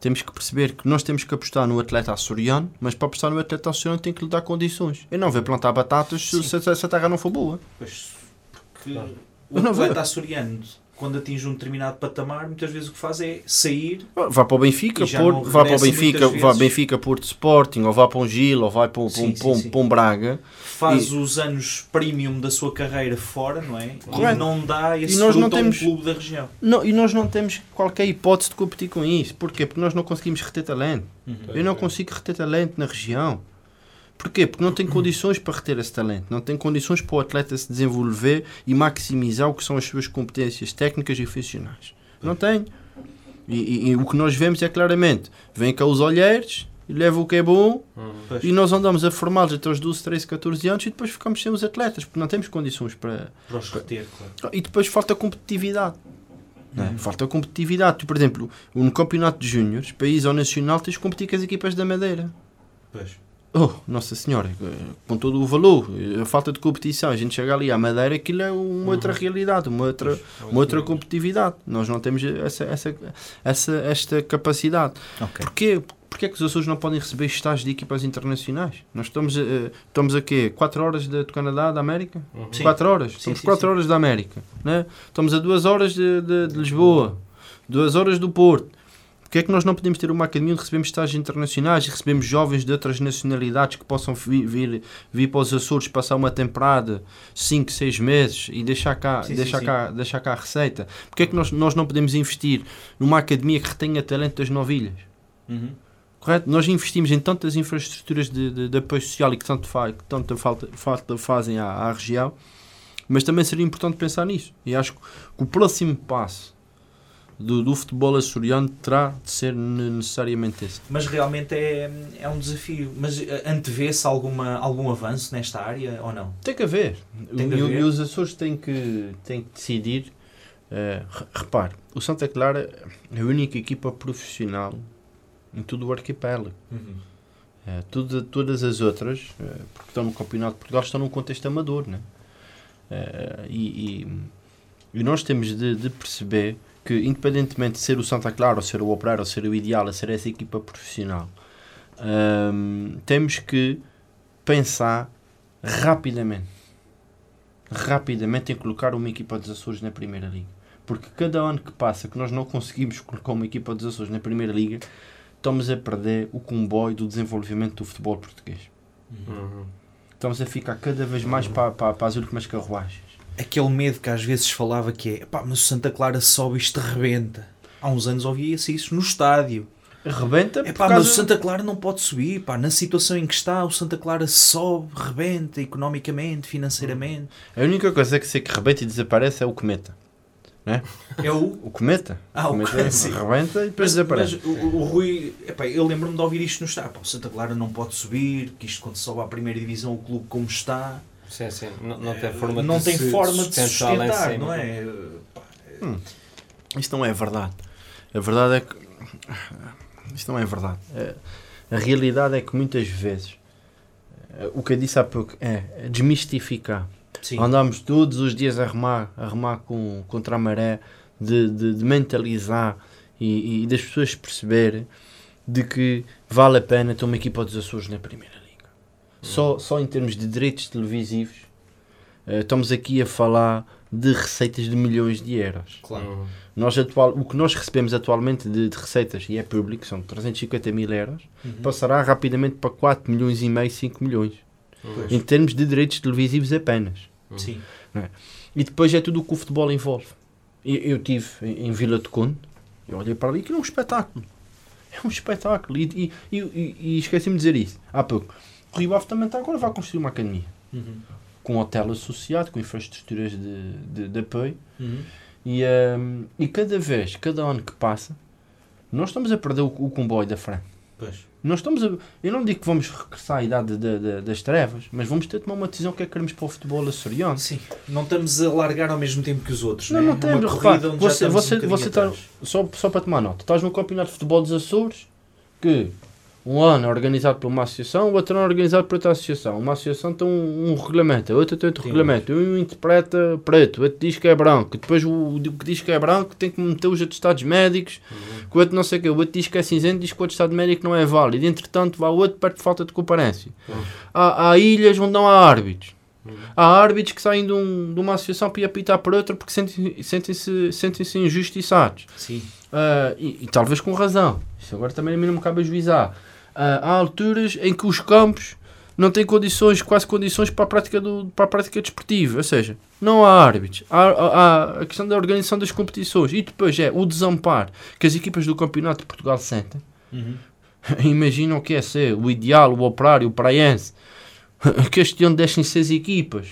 Temos que perceber que nós temos que apostar no atleta açoriano, mas para apostar no atleta açoriano tem que lhe dar condições. Eu não vou plantar batatas se, se, se a terra não for boa. Pois, porque Claro. o atleta açoriano, quando atinge um determinado patamar, muitas vezes o que faz é sair Vá para o Benfica, E Porto, vá para o Benfica, vá. Benfica, Porto Sporting, ou vá para um Gil, ou vai para um, para um, Sim, sim, para um- sim. Braga. faz os anos premium da sua carreira fora, não é? Correto. E não dá esse E nós não temos- clube da região. Não, e nós não temos qualquer hipótese de competir com isso. Porquê? Porque nós não conseguimos reter talento. Eu não consigo reter talento na região. Porquê? Porque não tem condições para reter esse talento. Não tem condições para o atleta se desenvolver e maximizar o que são as suas competências técnicas e funcionais. Não tem. E, e- e o que nós vemos é claramente, vem cá os olheiros, levam o que é bom, e nós andamos a formá-los até os 12, 13, 14 anos e depois ficamos sem os atletas, porque não temos condições para... Para os reter, claro. E depois falta competitividade. é? Falta competitividade. Tu, por exemplo, no campeonato de júniores, país ou nacional, tens de competir com as equipas da Madeira. Pois. Oh, Nossa Senhora, eh, com todo o valor, a falta de competição, a gente chega ali à Madeira, aquilo é uma outra realidade, uma outra, uma outra competitividade. Nós não temos essa, essa, essa, esta capacidade. Ok. Porquê? Porquê é que os Açores não podem receber estágios de equipas internacionais? Nós estamos, eh, estamos a quê? 4 horas de, do Canadá, da América? Sim. 4 horas? Sim, Estamos sim, 4 sim. horas da América. Né? Estamos a 2 horas de, de, de Lisboa, 2 horas do Porto. Porquê é que nós não podemos ter uma academia onde recebemos estágios internacionais e recebemos jovens de outras nacionalidades que possam vi- vir, vir para os Açores passar uma temporada, 5, 6 meses e deixar cá, Sim, sim, deixar sim. cá, deixar cá a receita? Porquê é que nós, nós não podemos investir numa academia que retenha talento das novilhas? Uhum. Correto? Nós investimos em tantas infraestruturas de, de, de apoio social e que tanto, fa, que tanta falta, falta fazem à, à região, mas também seria importante pensar nisso. E acho que o próximo passo do, do futebol açoriano terá de ser ne- necessariamente esse. Mas realmente é, é um desafio. Mas eh, antevê-se algum avanço nesta área ou não? Tem que haver. Tem de e, haver. e os Açores têm que, têm que decidir. re- repare, o Santa Clara é a única equipa profissional em todo o arquipélago. Eh, tudo- todas as outras, eh, porque estão no Campeonato de Portugal, estão num contexto amador. Né? E, e- e nós temos de, de perceber que, independentemente de ser o Santa Clara, ou ser o Operário, ou ser o Ideal, a ser essa equipa profissional, ehm, temos que pensar rapidamente, rapidamente em colocar uma equipa dos Açores na Primeira Liga. Porque cada ano que passa que nós não conseguimos colocar uma equipa dos Açores na Primeira Liga, estamos a perder o comboio do desenvolvimento do futebol português. Estamos a ficar cada vez mais para, para, para as últimas carruagens. Aquele medo que às vezes falava que é pá, mas o Santa Clara sobe e isto rebenta. Há uns anos ouvia-se isso no estádio. Rebenta É pá, causa... mas o Santa Clara não pode subir. Pá, na situação em que está, o Santa Clara sobe, rebenta economicamente, financeiramente. A única coisa que sei que rebenta e desaparece é o cometa. É o. O cometa. Ah, o cometa rebenta e depois Mas, desaparece. mas o, o Rui, epá, eu lembro-me de ouvir isto no estádio. Pá, o Santa Clara não pode subir, que isto quando sobe à primeira divisão, o clube como está, Sim, sim. Não, não tem forma não de tem se forma de sustentar não é? Pá, Isto não é verdade. A verdade é que. Isto não é verdade. É- A realidade é que muitas vezes. eh, O que eu disse há pouco é desmistificar. Sim. Andamos todos os dias a remar, a remar com, contra a maré, de, de, de mentalizar e, e das pessoas perceberem de que vale a pena ter uma equipa dos Açores na Primeira. Só, só em termos de direitos televisivos, eh, estamos aqui a falar de receitas de milhões de euros. Claro. Uhum. Nós atual, o que nós recebemos atualmente de, de receitas, e é público, são 350 mil euros, Uhum. passará rapidamente para 4 milhões e meio, 5 milhões. Pois. Em termos de direitos televisivos apenas. Sim. E depois é tudo o que o futebol envolve. Eu, eu tive em, em Vila de Conde, eu olhei para ali que é um espetáculo. É um espetáculo. E, e, e- e esqueci-me de dizer isso há pouco. O Rio Ave também está agora vai construir uma academia. Uhum. Com um hotel associado, com infraestruturas de, de, de apoio. Uhum. E, ehm, e cada vez, cada ano que passa, nós estamos a perder o, o comboio da frente. Pois. Nós estamos a, eu não digo que vamos regressar à idade da- da- das trevas, mas vamos ter de tomar uma decisão que é que queremos para o futebol açoriano. Sim. Não estamos a largar ao mesmo tempo que os outros, Não, né? não temos. Repare, você, você, um você está, só, só para tomar nota, estás no campeonato de futebol dos Açores, que um ano é organizado por uma associação, o outro ano é organizado por outra associação. Uma associação tem um, um regulamento, a outra tem outro Sim. regulamento. Um interpreta preto, o outro diz que é branco. Depois o, o que diz que é branco tem que meter os atestados médicos, que o outro não sei o quê. O outro diz que é cinzento, diz que o atestado médico não é válido. Entretanto, vai o outro perto de falta de comparência. Há, há ilhas onde não há árbitros. Há árbitros que saem de, um- de uma associação para ir apitar para outra porque sentem- sentem-se sentem-se injustiçados. Sim. Ah, e, e talvez com razão. Isso agora também a mim não me cabe ajuizar. Ah, há alturas em que os campos não têm condições, quase condições para a prática, do, para a prática desportiva. Ou seja, não há árbitros. Há, há- a questão da organização das competições. E depois é o desamparo que as equipas do Campeonato de Portugal sentem. Uhum. Imaginam o que é ser o ideal, o operário, o praense. Que este ano deixem seis equipas.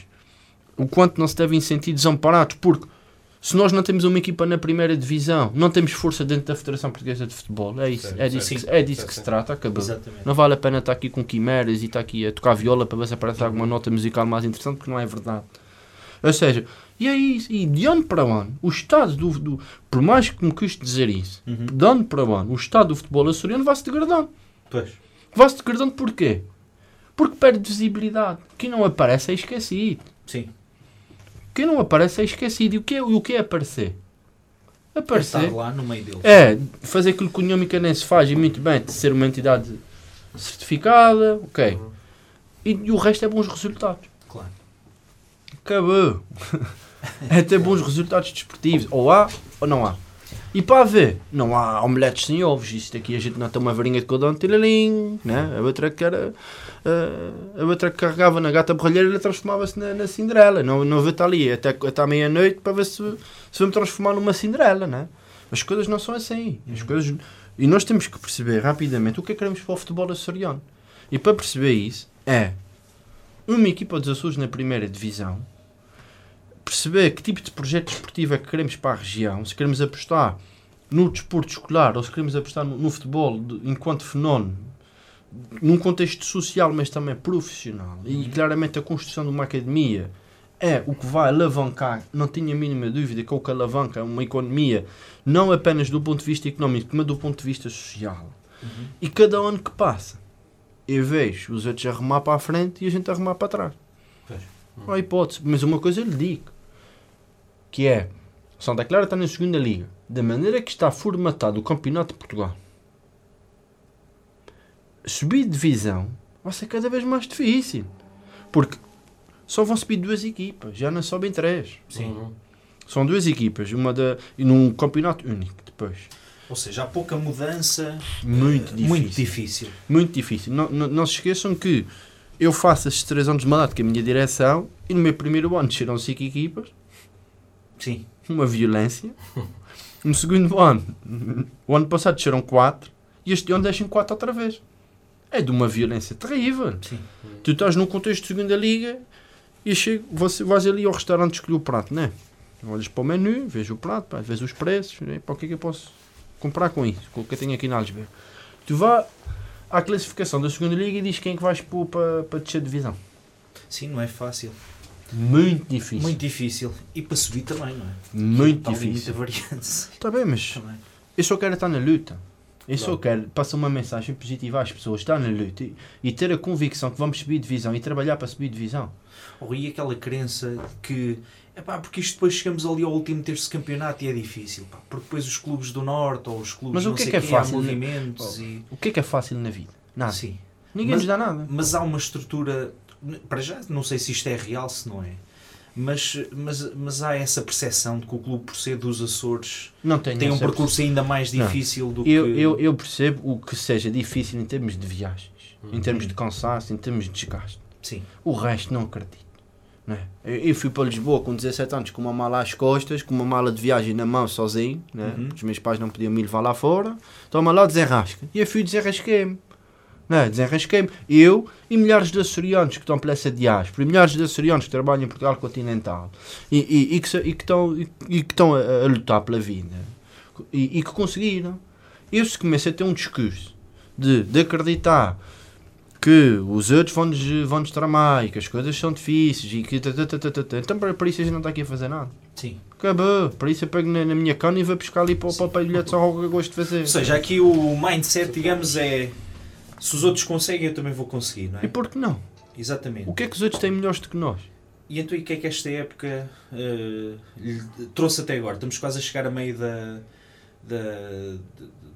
O quanto não se devem sentir desamparados. Porque se nós não temos uma equipa na primeira divisão, não temos força dentro da Federação Portuguesa de Futebol. É isso, Certo, é disso, que- é disso Certo, que se trata. Acabou. Exatamente. Não vale a pena estar aqui com quimeras e estar aqui a tocar viola para ver se aparece alguma nota musical mais interessante, porque não é verdade. Ou seja, e é isso. E de ano para ano, o estado do, do. Por mais que me custe dizer isso, Uhum. de ano para ano, o estado do futebol açoriano vai-se degradando. Pois. Vai-se degradando porquê? Porque perde visibilidade. Quem não aparece é esquecido. Sim. Quem não aparece é esquecido. E o que é, o que é aparecer? Estar Aparecer lá no meio deles. é fazer aquilo que o União Micanense faz e muito bem, de ser uma entidade certificada, ok. E, e o resto é bons resultados. Claro. Acabou. é ter bons resultados desportivos. Ou há ou não há. E para haver, não há omeletes sem ovos. Isto aqui a gente não tem uma varinha de codão, tiralim, né? A outra que era. eh, a outra que carregava na gata borralheira e ela transformava-se na, na Cinderela. Não, não estar ali até, até à meia-noite para ver se, se me transformar numa Cinderela, né? As coisas não são assim. As coisas... E nós temos que perceber rapidamente o que é que queremos para o futebol açoriano. E para perceber isso, é uma equipa dos Açores na primeira divisão, perceber que tipo de projeto desportivo é que queremos para a região, se queremos apostar no desporto escolar ou se queremos apostar no, no futebol de- enquanto fenómeno, num contexto social, mas também profissional, e claramente a construção de uma academia é o que vai alavancar, não tenho a mínima dúvida que é o que alavanca uma economia, não apenas do ponto de vista económico, mas do ponto de vista social. E cada ano que passa, eu vejo os outros a remar para a frente e a gente a remar para trás. Pois. Não há hipótese. Mas uma coisa eu lhe digo, que é, Santa Clara está na segunda liga, da maneira que está formatado o Campeonato de Portugal, subir de divisão vai ser cada vez mais difícil. Porque só vão subir duas equipas, já não sobem três. Sim. Uhum. São duas equipas, uma da, e num campeonato único depois. Ou seja, há pouca mudança. Muito eh, difícil. Muito difícil. Muito difícil. Não, não, não se esqueçam que eu faço estes três anos de mandato com a minha direção e no meu primeiro ano desceram cinco equipas, Sim. uma violência. No segundo ano, o ano passado desceram quatro e este ano deixam quatro outra vez. É de uma violência terrível. Sim. Tu estás num contexto de segunda liga e chego, você vais ali ao restaurante escolher o prato, não é? Olhas para o menu, vês o prato, pá, vês os preços, né? para o que é que eu posso comprar com isso, com o que eu tenho aqui na Algesberg. Tu vai à classificação da segunda liga e diz quem é que vais pôr para, para descer de divisão. Sim, não é fácil. Muito difícil. Muito difícil. E para subir também, não é? Muito ali difícil. muita variante. Está bem, mas Também. eu só quero estar na luta. Eu só quero passar uma mensagem positiva às pessoas, estar na luta e, e ter a convicção que vamos subir de divisão e trabalhar para subir de divisão. Ou e aquela crença que. Epá, porque isto depois chegamos ali ao último terço de campeonato e é difícil. Pá, porque depois os clubes do Norte ou os clubes Mas o que é que é fácil, há né? movimentos e. O que é que é fácil na vida? Nada. Sim. Ninguém Mas- nos dá nada. Mas há uma estrutura. Para já, não sei se isto é real, se não é. Mas, mas, mas há essa percepção de que o clube, por ser dos Açores, Não tenho tem um percurso ainda mais Não. difícil do Eu, que. eu, eu percebo o que seja difícil em termos de viagens, em Uhum. termos de cansaço, em termos de desgaste. Sim. O resto não acredito. Não é? eu, eu fui para Lisboa com 17 anos com uma mala às costas, com uma mala de viagem na mão sozinho. Né? Uhum. Os meus pais não podiam me levar lá fora. Toma lá, desenrasca. E eu fui desenrasquei-me. Não é? Desenrasquei-me. Eu e milhares de açorianos que estão pela essa diáspora, e milhares de açorianos que trabalham em Portugal continental e, e, e que, e que estão, e, que estão a, a lutar pela vida e, que conseguiram. Eu se comecei a ter um discurso de, de acreditar que os outros vão-nos vão tramar e que as coisas são difíceis e que. Então para, para isso a gente não está aqui a fazer nada. Sim. Acabou. Para isso eu pego na, na minha cana e vou buscar ali para, para o palilhete de São que eu gosto de fazer. Ou seja, aqui o mindset, digamos, é. Se os outros conseguem, eu também vou conseguir, não E é? por que não? Exatamente. O que é que os outros têm melhores do que nós? E então, e o que é que esta época lhe trouxe até agora? Estamos quase a chegar a meio da, da-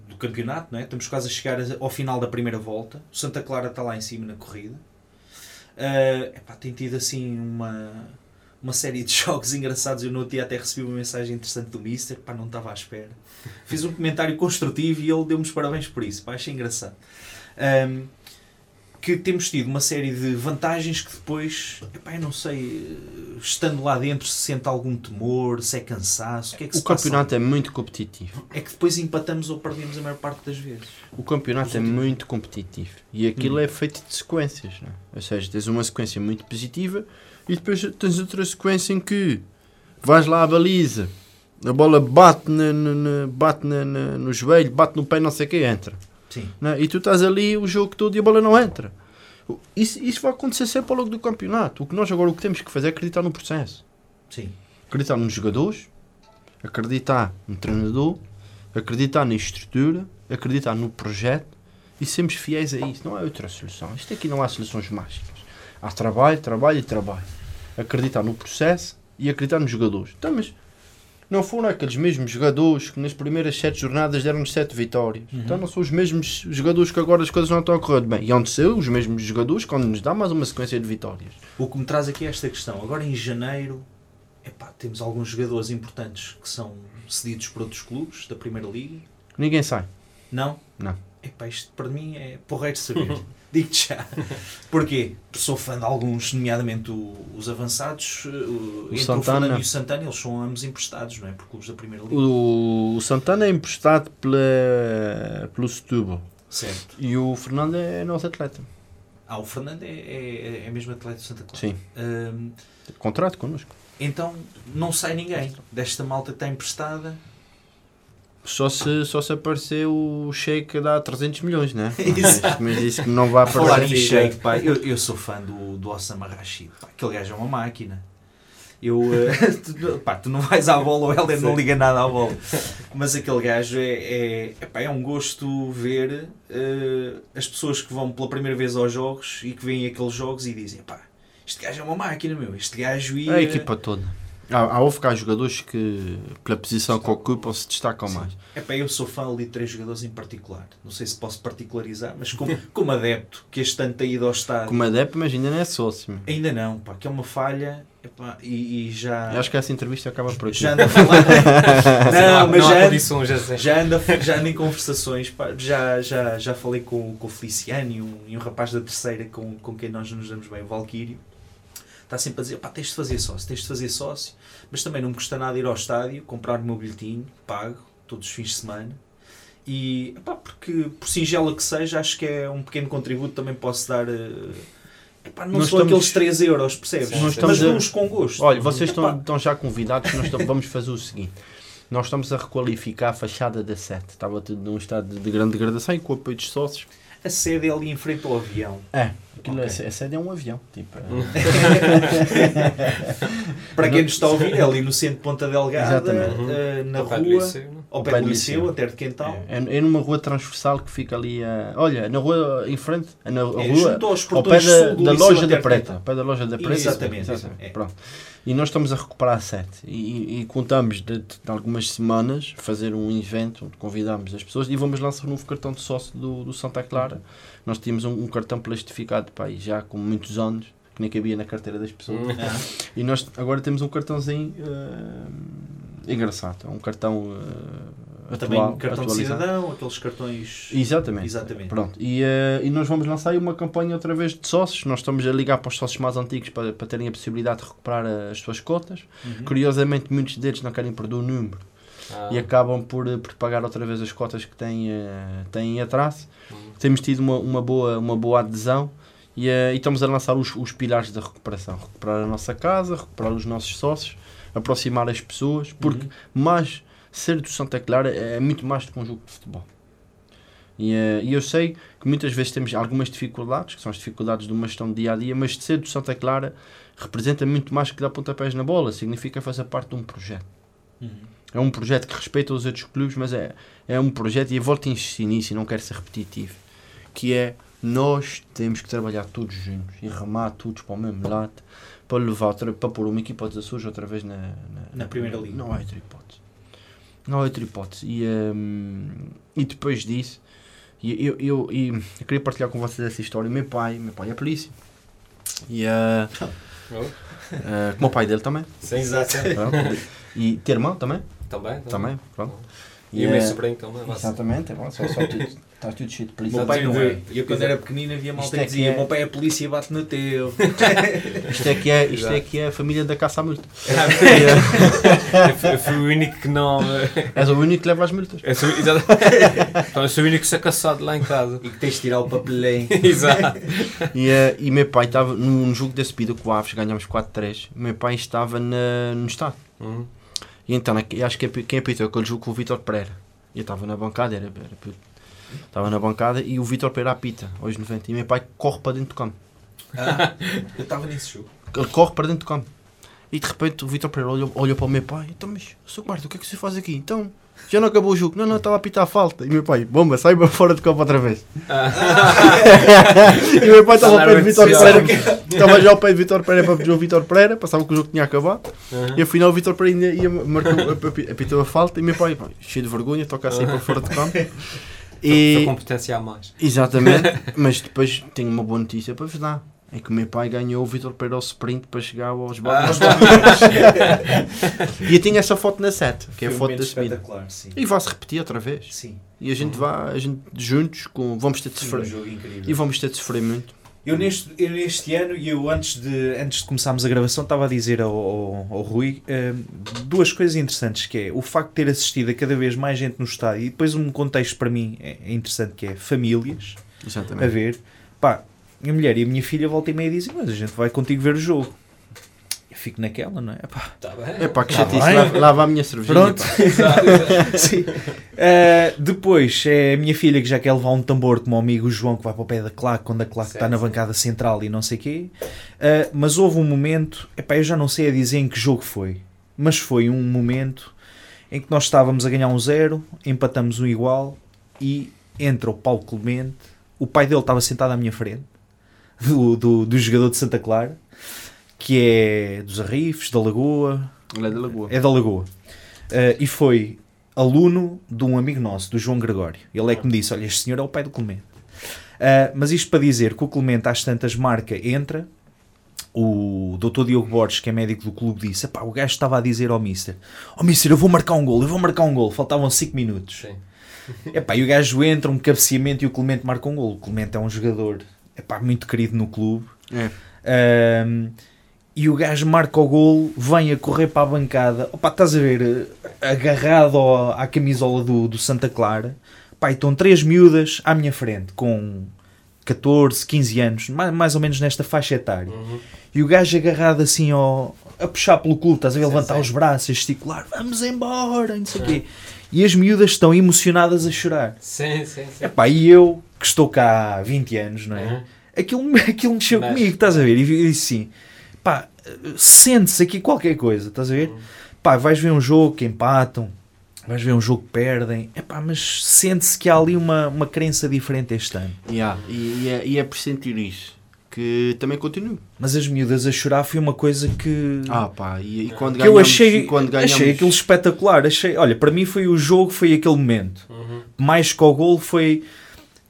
do campeonato, não é? Estamos quase a chegar ao final da primeira volta. O Santa Clara está lá em cima na corrida. Eh, epá, tem tido assim uma, uma série de jogos engraçados. Eu no outro dia até recebi uma mensagem interessante do Mister, pá, não estava à espera. Fiz um comentário construtivo e ele deu-me os parabéns por isso, pá, achei engraçado. Ahm, que temos tido uma série de vantagens que depois, epá, eu não sei, eh, estando lá dentro, se sente algum temor, se é cansaço, o que é que O se passa? campeonato é muito competitivo. É que depois empatamos ou perdemos a maior parte das vezes. O campeonato é muito competitivo. E aquilo é feito de sequências. Não é? Ou seja, tens uma sequência muito positiva e depois tens outra sequência em que vais lá à baliza, a bola bate, na, na- na- bate na- na- no joelho, bate no pé, não sei o que, entra. Sim. não é? E tu estás ali o jogo todo e a bola não entra. Isso, isso vai acontecer sempre ao longo do campeonato. O que nós agora o que temos que fazer é acreditar no processo. Sim. Acreditar nos jogadores, acreditar no treinador, acreditar na estrutura, acreditar no projeto e sermos fiéis a isso. Não há outra solução. Isto aqui não há soluções mágicas. Há trabalho, trabalho e trabalho. Acreditar no processo e acreditar nos jogadores. Então, mas não foram aqueles mesmos jogadores que nas primeiras sete jornadas deram-nos sete vitórias. Então não são os mesmos jogadores que agora as coisas não estão a correr bem. E onde são os mesmos jogadores quando nos dá mais uma sequência de vitórias. O que me traz aqui é esta questão. Agora em janeiro, epá, temos alguns jogadores importantes que são cedidos por outros clubes da Primeira Liga. Ninguém sai. Não? Não. Epá, isto para mim é porreiro de saber. Digo-te já. Porquê? Porque sou fã de alguns, nomeadamente o- os avançados. eh, O, o Santana. Fernando e o Santana, eles são ambos emprestados, não é? Por clubes da Primeira Liga. O, o Santana é emprestado pela, pelo Setúbal Certo. e o Fernando é nosso atleta. Ah, o Fernando é, é, é mesmo atleta do Santa Clara. Sim. Hum, Contrato connosco. então não sai ninguém desta malta que está emprestada. Só se, só se aparecer o Sheik a dar 300 milhões, né? Exato. Mas isso que não vai Falar aparecer. em Sheik, pá, eu, eu sou fã do, do Osama Rashid. Pá, aquele gajo é uma máquina. Eu, eh, tu, pá, tu não vais à bola, o Helder não liga nada à bola. Mas aquele gajo é, é, epá, é um gosto ver eh, as pessoas que vão pela primeira vez aos jogos e que veem aqueles jogos e dizem: pá, este gajo é uma máquina, meu. Este gajo ia. É a equipa toda. Há, há houve cá jogadores que, pela posição que ocupam, se destacam Sim. mais. Epá, eu sou fã ali de três jogadores em particular. Não sei se posso particularizar, mas como, como adepto, que este ano tem ido ao estádio. Como adepto, mas ainda não é sócio. Ainda não, pá, que é uma falha epá, e, e já. Eu acho que essa entrevista acaba por aqui. Já anda a falar. não, mas já, condições, já já, anda, já anda em conversações. pá, já, já, já falei com, com o Feliciano e um, e um rapaz da terceira com, com quem nós nos damos bem, o Valquírio. Está sempre a dizer: pá, tens de fazer sócio, tens de fazer sócio. Mas também não me custa nada ir ao estádio, comprar o meu bilhetinho, pago, todos os fins de semana. E, epá, porque, por singela que seja, acho que é um pequeno contributo também posso dar. eh, epá, não Nós são estamos- aqueles 3 euros, percebes? Sim, Mas estamos a- dou-os com gosto. Olha, vocês estão, Epá, estão já convidados, nós estamos- vamos fazer o seguinte. Nós estamos a requalificar a fachada da sete. Estava tudo num estado de grande degradação e com o apoio dos sócios. A sede é ali em frente ao avião. É, aquilo Ok. a sede é um avião. Tipo, Para quem nos está a ouvir, é ali no centro de Ponta Delgada, Exatamente. eh, na do rua, liceu, não? Ao pé do liceu, até de Quental. é, é numa rua transversal que fica ali. a olha, na rua em frente, na É, rua, junto aos ao pé da, da loja da Preta. Pé da loja da Preta. Exatamente, exatamente. é. Pronto. E nós estamos a recuperar a sete. E, e- contamos de, de algumas semanas fazer um evento onde convidamos as pessoas e vamos lançar um novo cartão de sócio do, do Santa Clara. Nós tínhamos um, um cartão plastificado pá, e já com muitos anos, que nem cabia na carteira das pessoas. Hum. Ah, E nós agora temos um cartãozinho eh, engraçado. É um cartão também atual, cartão de cidadão, aqueles cartões. Exatamente. Exatamente. Pronto, e, eh, e nós vamos lançar aí uma campanha outra vez de sócios. Nós estamos a ligar para os sócios mais antigos para, para terem a possibilidade de recuperar eh, as suas cotas. Uhum. Curiosamente, muitos deles não querem perder o número Ah. e acabam por, por pagar outra vez as cotas que têm, têm atraso. Hum. Temos tido uma, uma, boa, uma boa adesão e, e estamos a lançar os, os pilares da recuperação: recuperar a nossa casa, recuperar os nossos sócios, aproximar as pessoas, porque Uhum. mais ser do Santa Clara é muito mais do que um jogo de futebol. E, eh, e eu sei que muitas vezes temos algumas dificuldades, que são as dificuldades de uma gestão de dia a dia, mas ser do Santa Clara representa muito mais que dar pontapés na bola, significa fazer parte de um projeto. Uhum. É um projeto que respeita os outros clubes, mas é, é um projeto, e eu volto a insistir nisso e não quero ser repetitivo, que é nós temos que trabalhar todos juntos e remar todos para o mesmo lado para levar outra, para pôr uma equipa dos Açores outra vez na, na, Na Primeira Liga. Não há outra hipótese. Não há outra hipótese. E, hum, e depois disso, e eu, eu, e eu queria partilhar com vocês essa história. Meu pai, meu pai é polícia. E ah, Oh. ah, como o pai dele também. Sim, exato. E ter irmão também. Também, Também, pronto. E o meu sobrinho também. ser. Exatamente, é bom, só, só tudo, está tudo cheio de polícia. meu pai não é. Eu quando Exato. era pequenino havia malta que é dizia: é- meu pai é polícia e bate no teu. Isto é que é, isto é, que é a família da caça à multa. Eu fui- eu fui o único que não. És o único que leva as multas. Eu sou, exato. Então eu sou o único que sou caçado lá em casa. E que tens de tirar o papelém. Exato. E, eh, e meu pai estava num jogo da subida com o Aves, ganhámos 4-3. O meu pai estava na, no estado. Uhum. E então, acho que quem apitou aquele jogo com o Vitor Pereira. Eu estava na bancada, era, era. Estava na bancada e o Vitor Pereira apita, aos 90. E meu pai corre para dentro do campo. Ah, eu estava nesse jogo. Ele corre para dentro do campo. E de repente o Vitor Pereira olha, olha para o meu pai. Então, mas, seu guarda, o que é que você faz aqui? Então, já não acabou o jogo. Não, não, estava a apitar a falta. E meu pai, bomba, sai para fora do campo outra vez. e o meu pai estava ao pé de Vitor Alarme Pereira. Estava já ao pé de Vitor Pereira para pedir o Vitor Pereira. Passava que o jogo tinha acabado. Uhum. E afinal o Vitor Pereira ainda ia, marcou, api- apitou a falta. E meu pai, cheio de vergonha, toca assim para fora do campo. E, competência a mais. exatamente, mas depois tenho uma boa notícia para vos dar. É que o meu pai ganhou o Vitor Pereira ao sprint para chegar aos balões. e eu tinha essa foto na set, que é a foto da subida. sim. E vai-se repetir outra vez. Sim. E a gente vai, a gente juntos, com, vamos ter de um sofrer. jogo incrível. E vamos ter de sofrer muito. Eu neste, eu neste ano, e eu antes de, antes de começarmos a gravação, estava a dizer ao, ao, ao Rui hum, duas coisas interessantes, que é o facto de ter assistido a cada vez mais gente no estádio, e depois um contexto para mim é, é interessante, que é famílias, a Exatamente. ver, pá, minha mulher e a minha filha volta e meia dizem, mas a gente vai contigo ver o jogo. Fico naquela, não é? Epá, Tá bem. É pá, que Tá chatice, bem. lava, lava a minha cervejinha. Pronto. Uh, depois é a minha filha que já quer levar um tambor como o amigo João que vai para o pé da claque quando a claque está na bancada central e não sei o quê. Uh, mas houve um momento, epá, eu já não sei a dizer em que jogo foi, mas foi um momento em que nós estávamos a ganhar um zero, empatamos um igual e entra o Paulo Clemente, o pai dele estava sentado à minha frente, do, do, do jogador de Santa Clara, que é dos Arrifes, da Lagoa, Ele é da Lagoa. é da Lagoa. Uh, e foi aluno de um amigo nosso, do João Gregório. Ele é que me disse: Olha, este senhor é o pai do Clemente. Uh, mas isto para dizer que o Clemente, às tantas, marca, entra. O Dr. Diogo Borges, que é médico do clube, disse: "Epá, O gajo estava a dizer ao Mister: Ó Mister, eu vou marcar um gol, eu vou marcar um gol. Faltavam 5 minutos. Sim. Epá, e o gajo entra, um cabeceamento e o Clemente marca um gol. O Clemente é um jogador epá, muito querido no clube. É. Ahm, e o gajo marca o gol, vem a correr para a bancada. Opa, estás a ver, eh, agarrado ao- à camisola do, do Santa Clara. Pá, e estão três miúdas à minha frente, com 14, 15 anos, mais, mais ou menos nesta faixa etária. Uhum. E o gajo agarrado assim ao, a puxar pelo clube, estás a ver, Sim, levantar sim. os braços, a gesticular, vamos embora, e não sei o quê. E as miúdas estão emocionadas a chorar. Sim, sim, sim. Epá, e eu, que estou cá há 20 anos, não é? Uhum. aquilo, aquilo mexeu Mexe. comigo, estás a ver? E disse assim: pá, sente-se aqui qualquer coisa, estás a ver? Uhum. Pá, vais ver um jogo que empatam, vais ver um jogo que perdem, epá, mas sente-se que há ali uma, uma crença diferente este ano. Yeah, E, e, é, e é por sentir isso que também continuo. Mas as miúdas a chorar foi uma coisa que. Ah pá, e, e quando que eu ganhamos, achei, quando ganhamos achei aquilo espetacular. Achei, olha, para mim foi o jogo, foi aquele momento. Uhum. Mais que o gol foi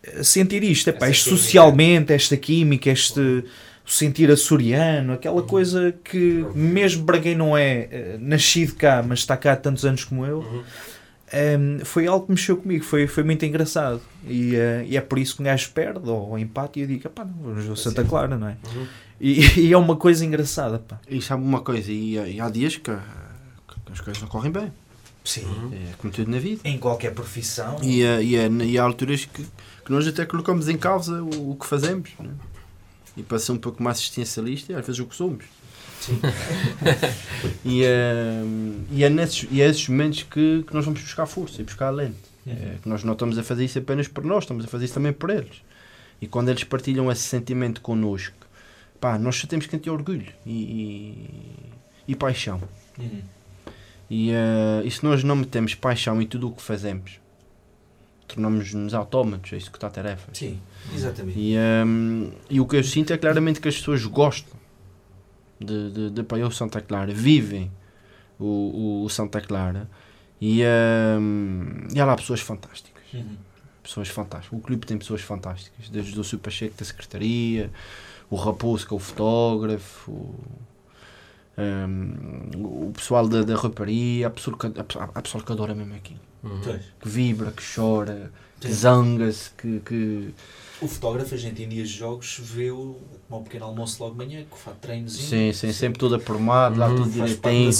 eh, sentir isto, epá, isto química. socialmente, esta química, este o sentir açoriano, aquela coisa que mesmo para quem não é eh, nascido cá, mas está cá há tantos anos como eu, Uhum. ehm, foi algo que mexeu comigo, foi, foi muito engraçado. E, eh, e é por isso que um gajo perde ou empate e eu digo, pá, não, vamos ver o Santa. Clara, não é? Uhum. E, e é uma coisa engraçada, pá. E sabe uma coisa, e, e há dias que, que as coisas não correm bem. Sim. Uhum. É como tudo na vida. Em qualquer profissão. E, eh, e, é- e há alturas que, que nós até colocamos em causa o, o que fazemos. Né? E para ser um pouco mais assistencialista, às vezes o que somos. e, eh, e, é nesses, e é esses momentos que, que nós vamos buscar força e buscar alento. É, que nós não estamos a fazer isso apenas por nós, estamos a fazer isso também por eles. E quando eles partilham esse sentimento connosco, pá, nós só temos que ter orgulho e, e, e paixão. Uhum. E, eh, e se nós não metemos paixão em tudo o que fazemos, tornamos-nos autómatos a executar tarefas. Sim, exatamente. E, ehm, e o que eu sinto é claramente que as pessoas gostam de, de, de apoiar o Santa Clara, vivem o, o, o Santa Clara e, ehm, e há lá pessoas fantásticas. Uhum. Pessoas fantásticas. O clube tem pessoas fantásticas, desde o Super Cheque da Secretaria, o Raposo, que é o fotógrafo, o, ehm, o pessoal da, da raparia, a pessoa, que, a, pessoa- a pessoa que adora mesmo aquilo. Uhum. Que vibra, que chora, que zanga-se, que, que, O fotógrafo, a gente em dias de jogos vê o com um pequeno almoço logo de manhã, que faz treinos. Sim, sim, sempre todo aprumado, lá Uhum. tudo direitinho,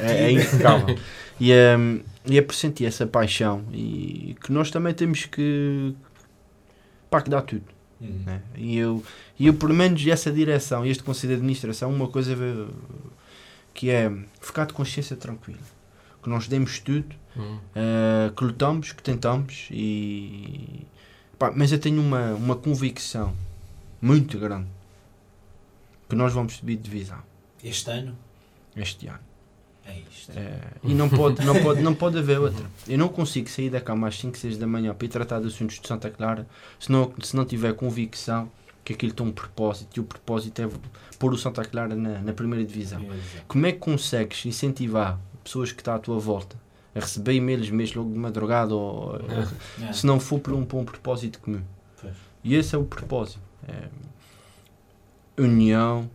é, é impecável. E, hum, e é por sentir essa paixão e que nós também temos que, pá, que dá tudo. Uhum. né? E, eu, e eu, por menos, essa direção, este Conselho de Administração, uma coisa que é ficar de consciência tranquila. Que nós demos tudo, Uhum. eh, que lutamos, que tentamos e... Pá, mas eu tenho uma, uma convicção muito grande que nós vamos subir de divisão Este ano este ano. é isto. Eh, e não pode, não, pode, não pode haver outra. Eu não consigo sair da cama às 5, 6 da manhã para ir tratar de assuntos de Santa Clara se não, se não tiver convicção que aquilo tem um propósito e o propósito é pôr o Santa Clara na, na primeira divisão. Como é que consegues incentivar pessoas que estão à tua volta a receber e-mails mesmo logo de madrugada ou É. se não for por um, por um propósito comum? Pois. E esse é o propósito. É união,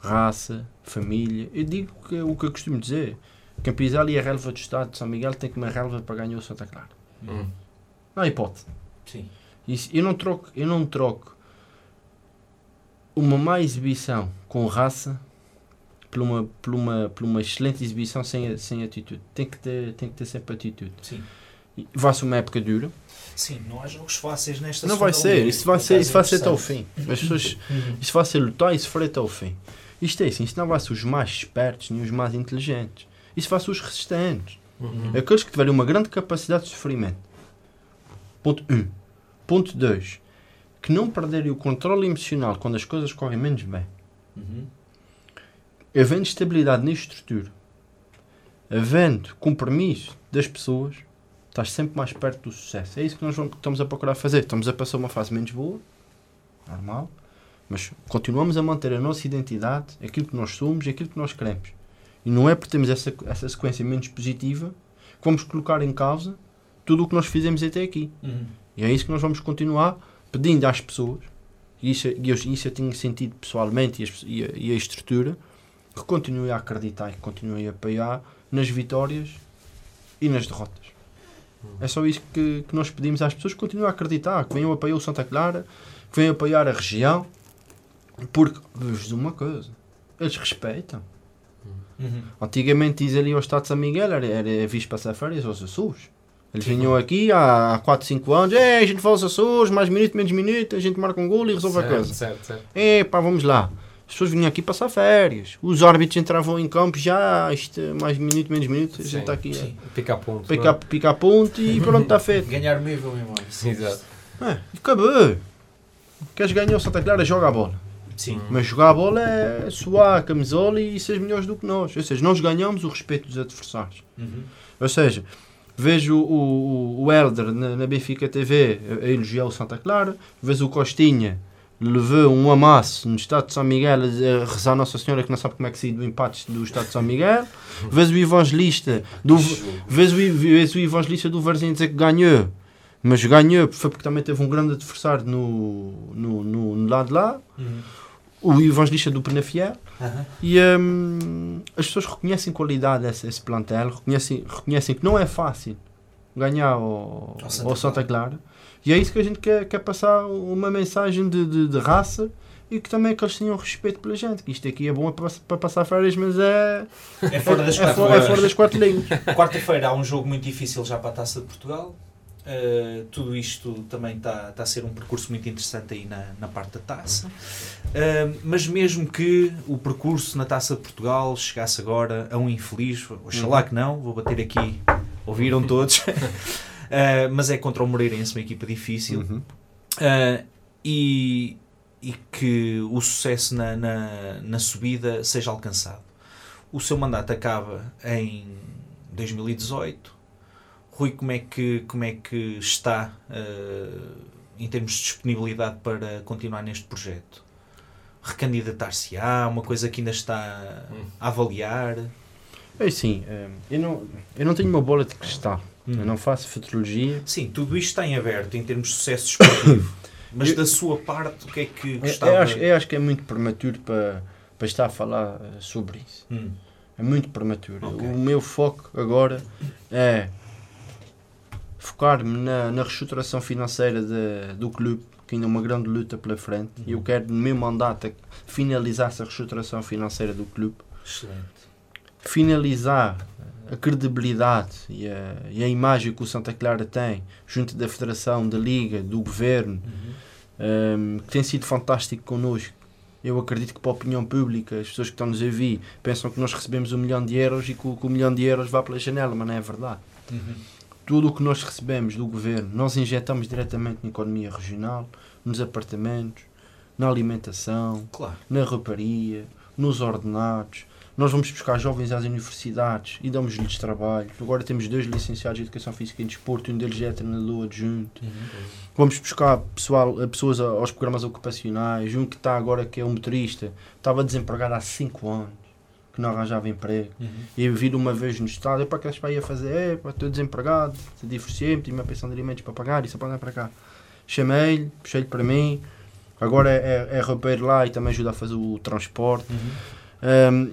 raça, família. Eu digo que é o que eu costumo dizer. Campisal e a relva do Estado de São Miguel tem que uma relva para ganhar o Santa Clara. Uhum. Não há hipótese. Sim. Isso, eu não troco, eu não troco uma má exibição com raça por uma, por uma, por uma excelente exibição sem, sem atitude. Tem que ter, tem que ter sempre atitude. Sim. E Vai-se uma época dura. Sim, não há jogos fáceis nesta Não vai ser, isso vai ser, isso vai ser até o fim. As pessoas, Uhum. isso vai ser lutar e sofrer até o fim. Isto é assim, isto não vai ser os mais espertos nem os mais inteligentes. Isso vai ser os resistentes. Uhum. Aqueles que tiverem uma grande capacidade de sofrimento. Ponto 1. Um. Ponto 2. Que não perderem o controle emocional quando as coisas correm menos bem. Uhum. Havendo estabilidade na estrutura, havendo compromisso das pessoas, estás sempre mais perto do sucesso. É isso que nós vamos- estamos a procurar fazer. Estamos a passar uma fase menos boa, normal, mas continuamos a manter a nossa identidade, aquilo que nós somos e aquilo que nós queremos. E não é por termos essa, essa sequência menos positiva que vamos colocar em causa tudo o que nós fizemos até aqui. Uhum. E é isso que nós vamos continuar pedindo às pessoas, e isso, eu, isso eu tenho sentido pessoalmente e a, e a estrutura, que continuem a acreditar e que continuem a apoiar nas vitórias e nas derrotas. É só isso que, que nós pedimos às pessoas que continuem a acreditar, que venham apoiar o Santa Clara, que venham apoiar a região, porque, vos uma coisa, eles respeitam. Uhum. Antigamente, diz ali ao Estado de São Miguel, era, era visto passar férias aos Açores. Eles vinham aqui há, há 4, 5 anos, é, a gente fala aos Açores, mais minuto, menos minuto, a gente marca um golo e resolve a Certo, coisa. certo, certo. É, pá, vamos lá. As pessoas vinham aqui passar férias. Os árbitros entravam em campo já, isto, é mais minuto, menos minuto, a gente Sim, está aqui sim. a Pica a ponto. picar, picar ponto e pronto, está feito. Ganhar meio vão embora. Sim, exato. É, e acabou. Queres ganhar o Santa Clara, joga a bola. Sim. Mas jogar a bola é suar a camisola e ser melhores do que nós. Ou seja, nós ganhamos o respeito dos adversários. Uhum. Ou seja, vejo o, o, o Helder na, na Benfica TV a elogiar o Santa Clara, vejo o Costinha levou um amasso no Estado de São Miguel a rezar a Nossa Senhora que não sabe como é que saiu do empate do Estado de São Miguel, vejo o evangelista do, Vês o, vês o evangelista do Varzinho dizer que ganhou, mas ganhou foi porque também teve um grande adversário no, no, no, no lado de lá, Uhum. o evangelista do Penafiel, Aham. e hum, as pessoas reconhecem qualidade esse, esse plantel, reconhecem, reconhecem que não é fácil ganhar ao, Santa ao Santa Clara, e é isso que a gente quer, quer passar uma mensagem de, de, de raça e que também que eles tenham respeito pela gente, que isto aqui é bom para, para passar férias, mas é, É fora das é, quatro fora, é fora das quatro linhas. Quarta-feira há um jogo muito difícil já para a Taça de Portugal. Uh, tudo isto também está está a ser um percurso muito interessante aí na, na parte da taça. Uh, mas mesmo que o percurso na Taça de Portugal chegasse agora a um infeliz, oxalá que não, vou bater aqui, ouviram todos. Uh, mas é contra o Moreirense, uma equipa difícil. Uhum. Uh, e, e que o sucesso na, na, na subida seja alcançado. O seu mandato acaba em 2018. Rui, como é que, como é que está uh, em termos de disponibilidade para continuar neste projeto? Recandidatar-se-á? Uma coisa que ainda está a avaliar? É eh, eu não, eu não tenho uma bola de cristal, Hum. eu não faço futurologia. Sim, tudo isto está em aberto em termos de sucesso desportivo. Mas Eu- da sua parte, o que é que Eu, gostava? eu acho, eu acho que é muito prematuro para, para estar a falar eh, sobre isso. Hum. É muito prematuro. Ok. O meu foco agora é focar-me na, na reestruturação financeira de- do clube, que ainda é uma grande luta pela frente. E eu quero, no meu mandato, é finalizar essa reestruturação financeira do clube. Excelente. finalizar a credibilidade e a, e a imagem que o Santa Clara tem junto da Federação, da Liga, do Governo, um, que tem sido fantástico connosco. Eu acredito que para a opinião pública, as pessoas que estão nos a ouvir pensam que nós recebemos um milhão de euros e que o, que o milhão de euros vá pela janela, mas não é verdade. Uhum. Tudo o que nós recebemos do Governo, nós injetamos diretamente na economia regional, nos apartamentos, na alimentação, Claro. na rouparia, nos ordenados. Nós vamos buscar jovens às universidades e damos-lhes trabalho. Agora temos dois licenciados em Educação Física e Desporto, um deles é treinador adjunto. Vamos buscar pessoal, eh, pessoas a- aos programas ocupacionais. Um que está agora, que é um motorista, estava desempregado há 5 anos, que não arranjava emprego. Uhum. E eu vi uma vez no estado, é para que para ia fazer, é, pá, estou desempregado, divorciei-me, tinha uma pensão de alimentos para pagar, isso para para cá. Chamei-lhe, puxei-lhe para mim, agora é, é roupeiro lá e também ajuda a fazer o transporte. Uhum. Hum,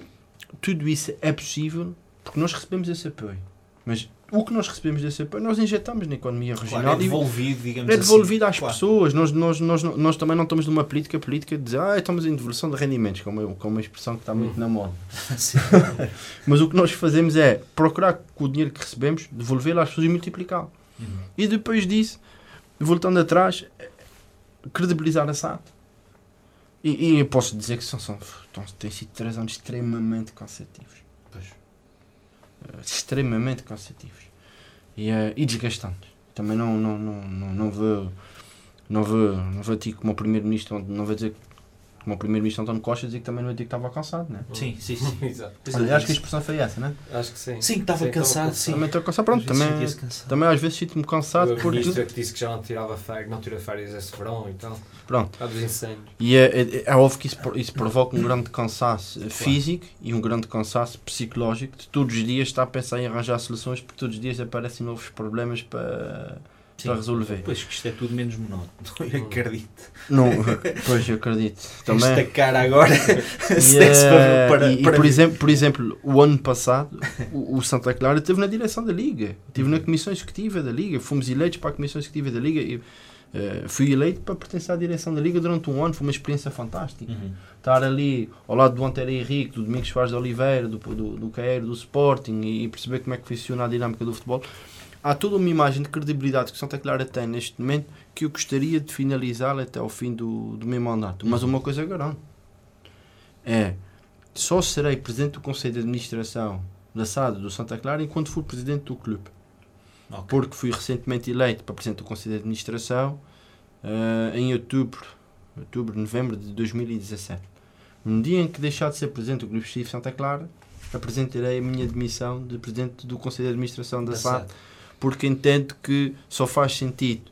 tudo isso é possível porque nós recebemos esse apoio. Mas o que nós recebemos desse apoio, nós injetamos na economia regional Claro, é devolvido, digamos é devolvido assim. às Claro. pessoas. Nós, nós, nós, nós também não estamos numa política política de dizer ah, estamos em devolução de rendimentos, uma, que é uma expressão que está muito na moda. Mas o que nós fazemos é procurar com o dinheiro que recebemos, devolvê-lo às pessoas e multiplicá-lo. Uhum. E depois disso, voltando atrás, credibilizar a SAD E, e eu posso dizer que são, são, são, têm sido três anos extremamente cansativos. Pois. Eh, extremamente cansativos. E, eh, e desgastantes. Também não, não, não, não, não vou. Não vou, não vou dizer como Primeiro-Ministro, não vou dizer como o Primeiro-Ministro António Costa dizer que também não dizer que estava cansado, né? Sim, sim, sim. Exato. Olha, acho que a expressão foi essa, né? Acho que sim. Sim, que estava cansado, sim. Também estou cansado, pronto, Às vezes também, sentia-se cansado. também às vezes sinto-me cansado o porque. ministro é que disse que já não tirava férias, não tira férias esse verão e tal. Pronto. Há dos incêndios. E é, é, é óbvio que isso, isso provoca um grande cansaço eh, físico e um grande cansaço psicológico de todos os dias estar a pensar em arranjar soluções porque todos os dias aparecem novos problemas para, Sim. para resolver. Pois que isto é tudo menos monótono. Eu acredito. Não, pois eu acredito. Também. Esta cara agora E, se desse eh, para, para, e- e, para por, mim. exemplo, por exemplo, o ano passado, o, o Santa Clara esteve na direção da Liga, esteve na Comissão Executiva da Liga, fomos eleitos para a Comissão Executiva da Liga. E, eh, fui eleito para pertencer à direção da Liga durante um ano, foi uma experiência fantástica. Uhum. Estar ali ao lado do Antero Henrique, do Domingos Soares de Oliveira, do, do, do Caeiro, do Sporting e, e perceber como é que funciona a dinâmica do futebol. Há toda uma imagem de credibilidade que Santa Clara tem neste momento que eu gostaria de finalizar até ao fim do, do meu mandato. Mas uma coisa garanto é só serei presidente do Conselho de Administração da SAD do Santa Clara enquanto for presidente do clube. Ok. Porque fui recentemente eleito para presidente do Conselho de Administração eh, em outubro, outubro, novembro de 2017. No dia em que deixar de ser presidente do Clube Esportivo Santa Clara, apresentarei a minha demissão de presidente do Conselho de Administração da SAD, porque entendo que só faz sentido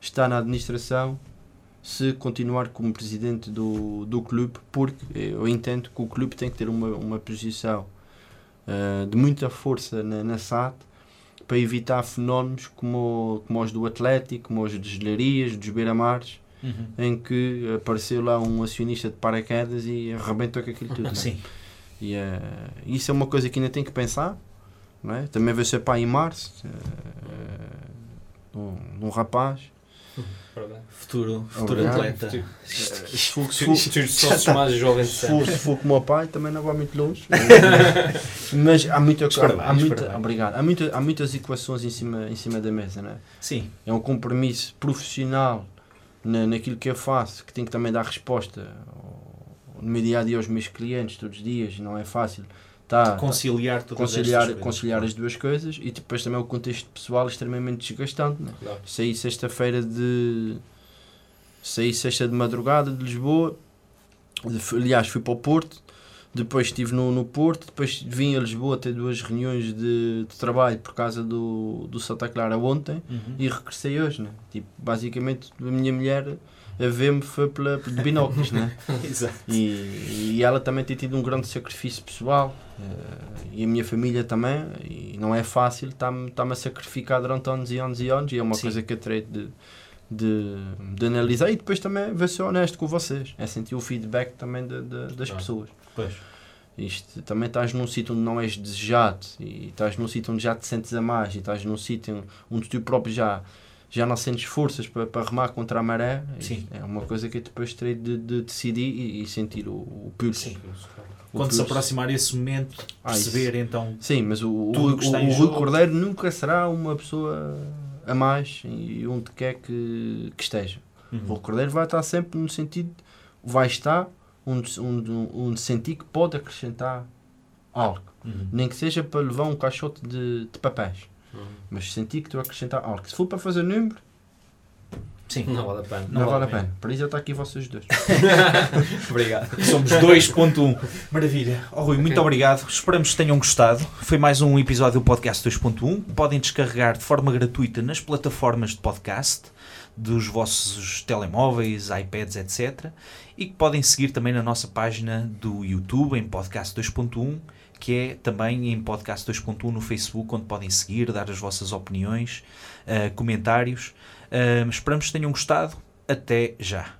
estar na administração se continuar como presidente do, do clube, porque eu entendo que o clube tem que ter uma, uma posição eh, de muita força na, na SAD para evitar fenómenos como, como os do Atlético, como os de Gelarias, dos Beira-Mares, Uhum. em que apareceu lá um acionista de paraquedas e arrebentou com aquilo tudo. é? Sim. E eh, isso é uma coisa que ainda tem que pensar. Não é? Também vai ser pai em março. eh, um, um rapaz. Futuro, futuro Obrigado. atleta. Futuro. Se for, se for- Futuro sócio mais jovem de se for, sempre. se for como o pai, também não vai muito longe. Mas há, muita, Os há, parabéns, há, muita, parabéns. obrigado. Há, muita, há muitas equações em cima, em cima da mesa. Não é? Sim. é um compromisso profissional na, naquilo que eu faço, que tenho que também dar resposta ao- no meu dia a dia aos meus clientes todos os dias, não é fácil. Tá, conciliar todas conciliar, coisas. conciliar as duas coisas e depois também o contexto pessoal extremamente desgastante. Né? Claro. Saí sexta-feira de. Saí sexta de madrugada de Lisboa, de- aliás, fui para o Porto, depois estive no, no Porto, depois vim a Lisboa ter duas reuniões de, de trabalho por causa do, do Santa Clara ontem Uhum. e regressei hoje. Né? Tipo, basicamente, a minha mulher a ver-me foi pela, de binóculos. né? Exato. E, e ela também tem tido um grande sacrifício pessoal eh, e a minha família também. E não é fácil, está-me está a sacrificar durante anos e anos e anos. E é uma Sim. coisa que eu terei de, de, de analisar e depois também ver ser honesto com vocês. É sentir o feedback também de, de- das Ah. pessoas. Pois. Isto, também estás num sítio onde não és desejado e estás num sítio onde já te sentes a mais e estás num sítio onde tu próprio já, já não sentes forças para, para remar contra a maré. Sim. É uma coisa que eu depois terei de, de decidir e, e sentir o, o pulso. Sim. O Quando se pulso. aproximar esse momento, Ah, perceber então. Sim, mas o, o, Tudo o, que está em o Rui. Cordeiro nunca será uma pessoa a mais e onde quer que, que esteja. O Uhum. Rui Cordeiro vai estar sempre no sentido, vai estar onde, onde, onde sentir que pode acrescentar algo. Uhum. Nem que seja para levar um caixote de, de papéis. Mas sentir que estou a acrescentar algo. Se for para fazer número, Sim. Não vale a pena. não, Não vale a vale a pena. Para isso já está aqui vocês dois. Obrigado. Somos 2.1. Maravilha. Oh, Rui, muito Ok. obrigado. Esperamos que tenham gostado. Foi mais um episódio do podcast 2.1. Podem descarregar de forma gratuita nas plataformas de podcast dos vossos telemóveis, iPads, etc. E que podem seguir também na nossa página do YouTube em podcast 2.1, que é também em podcast 2.1 no Facebook, onde podem seguir, dar as vossas opiniões, eh, comentários. Eh, esperamos que tenham gostado. Até já.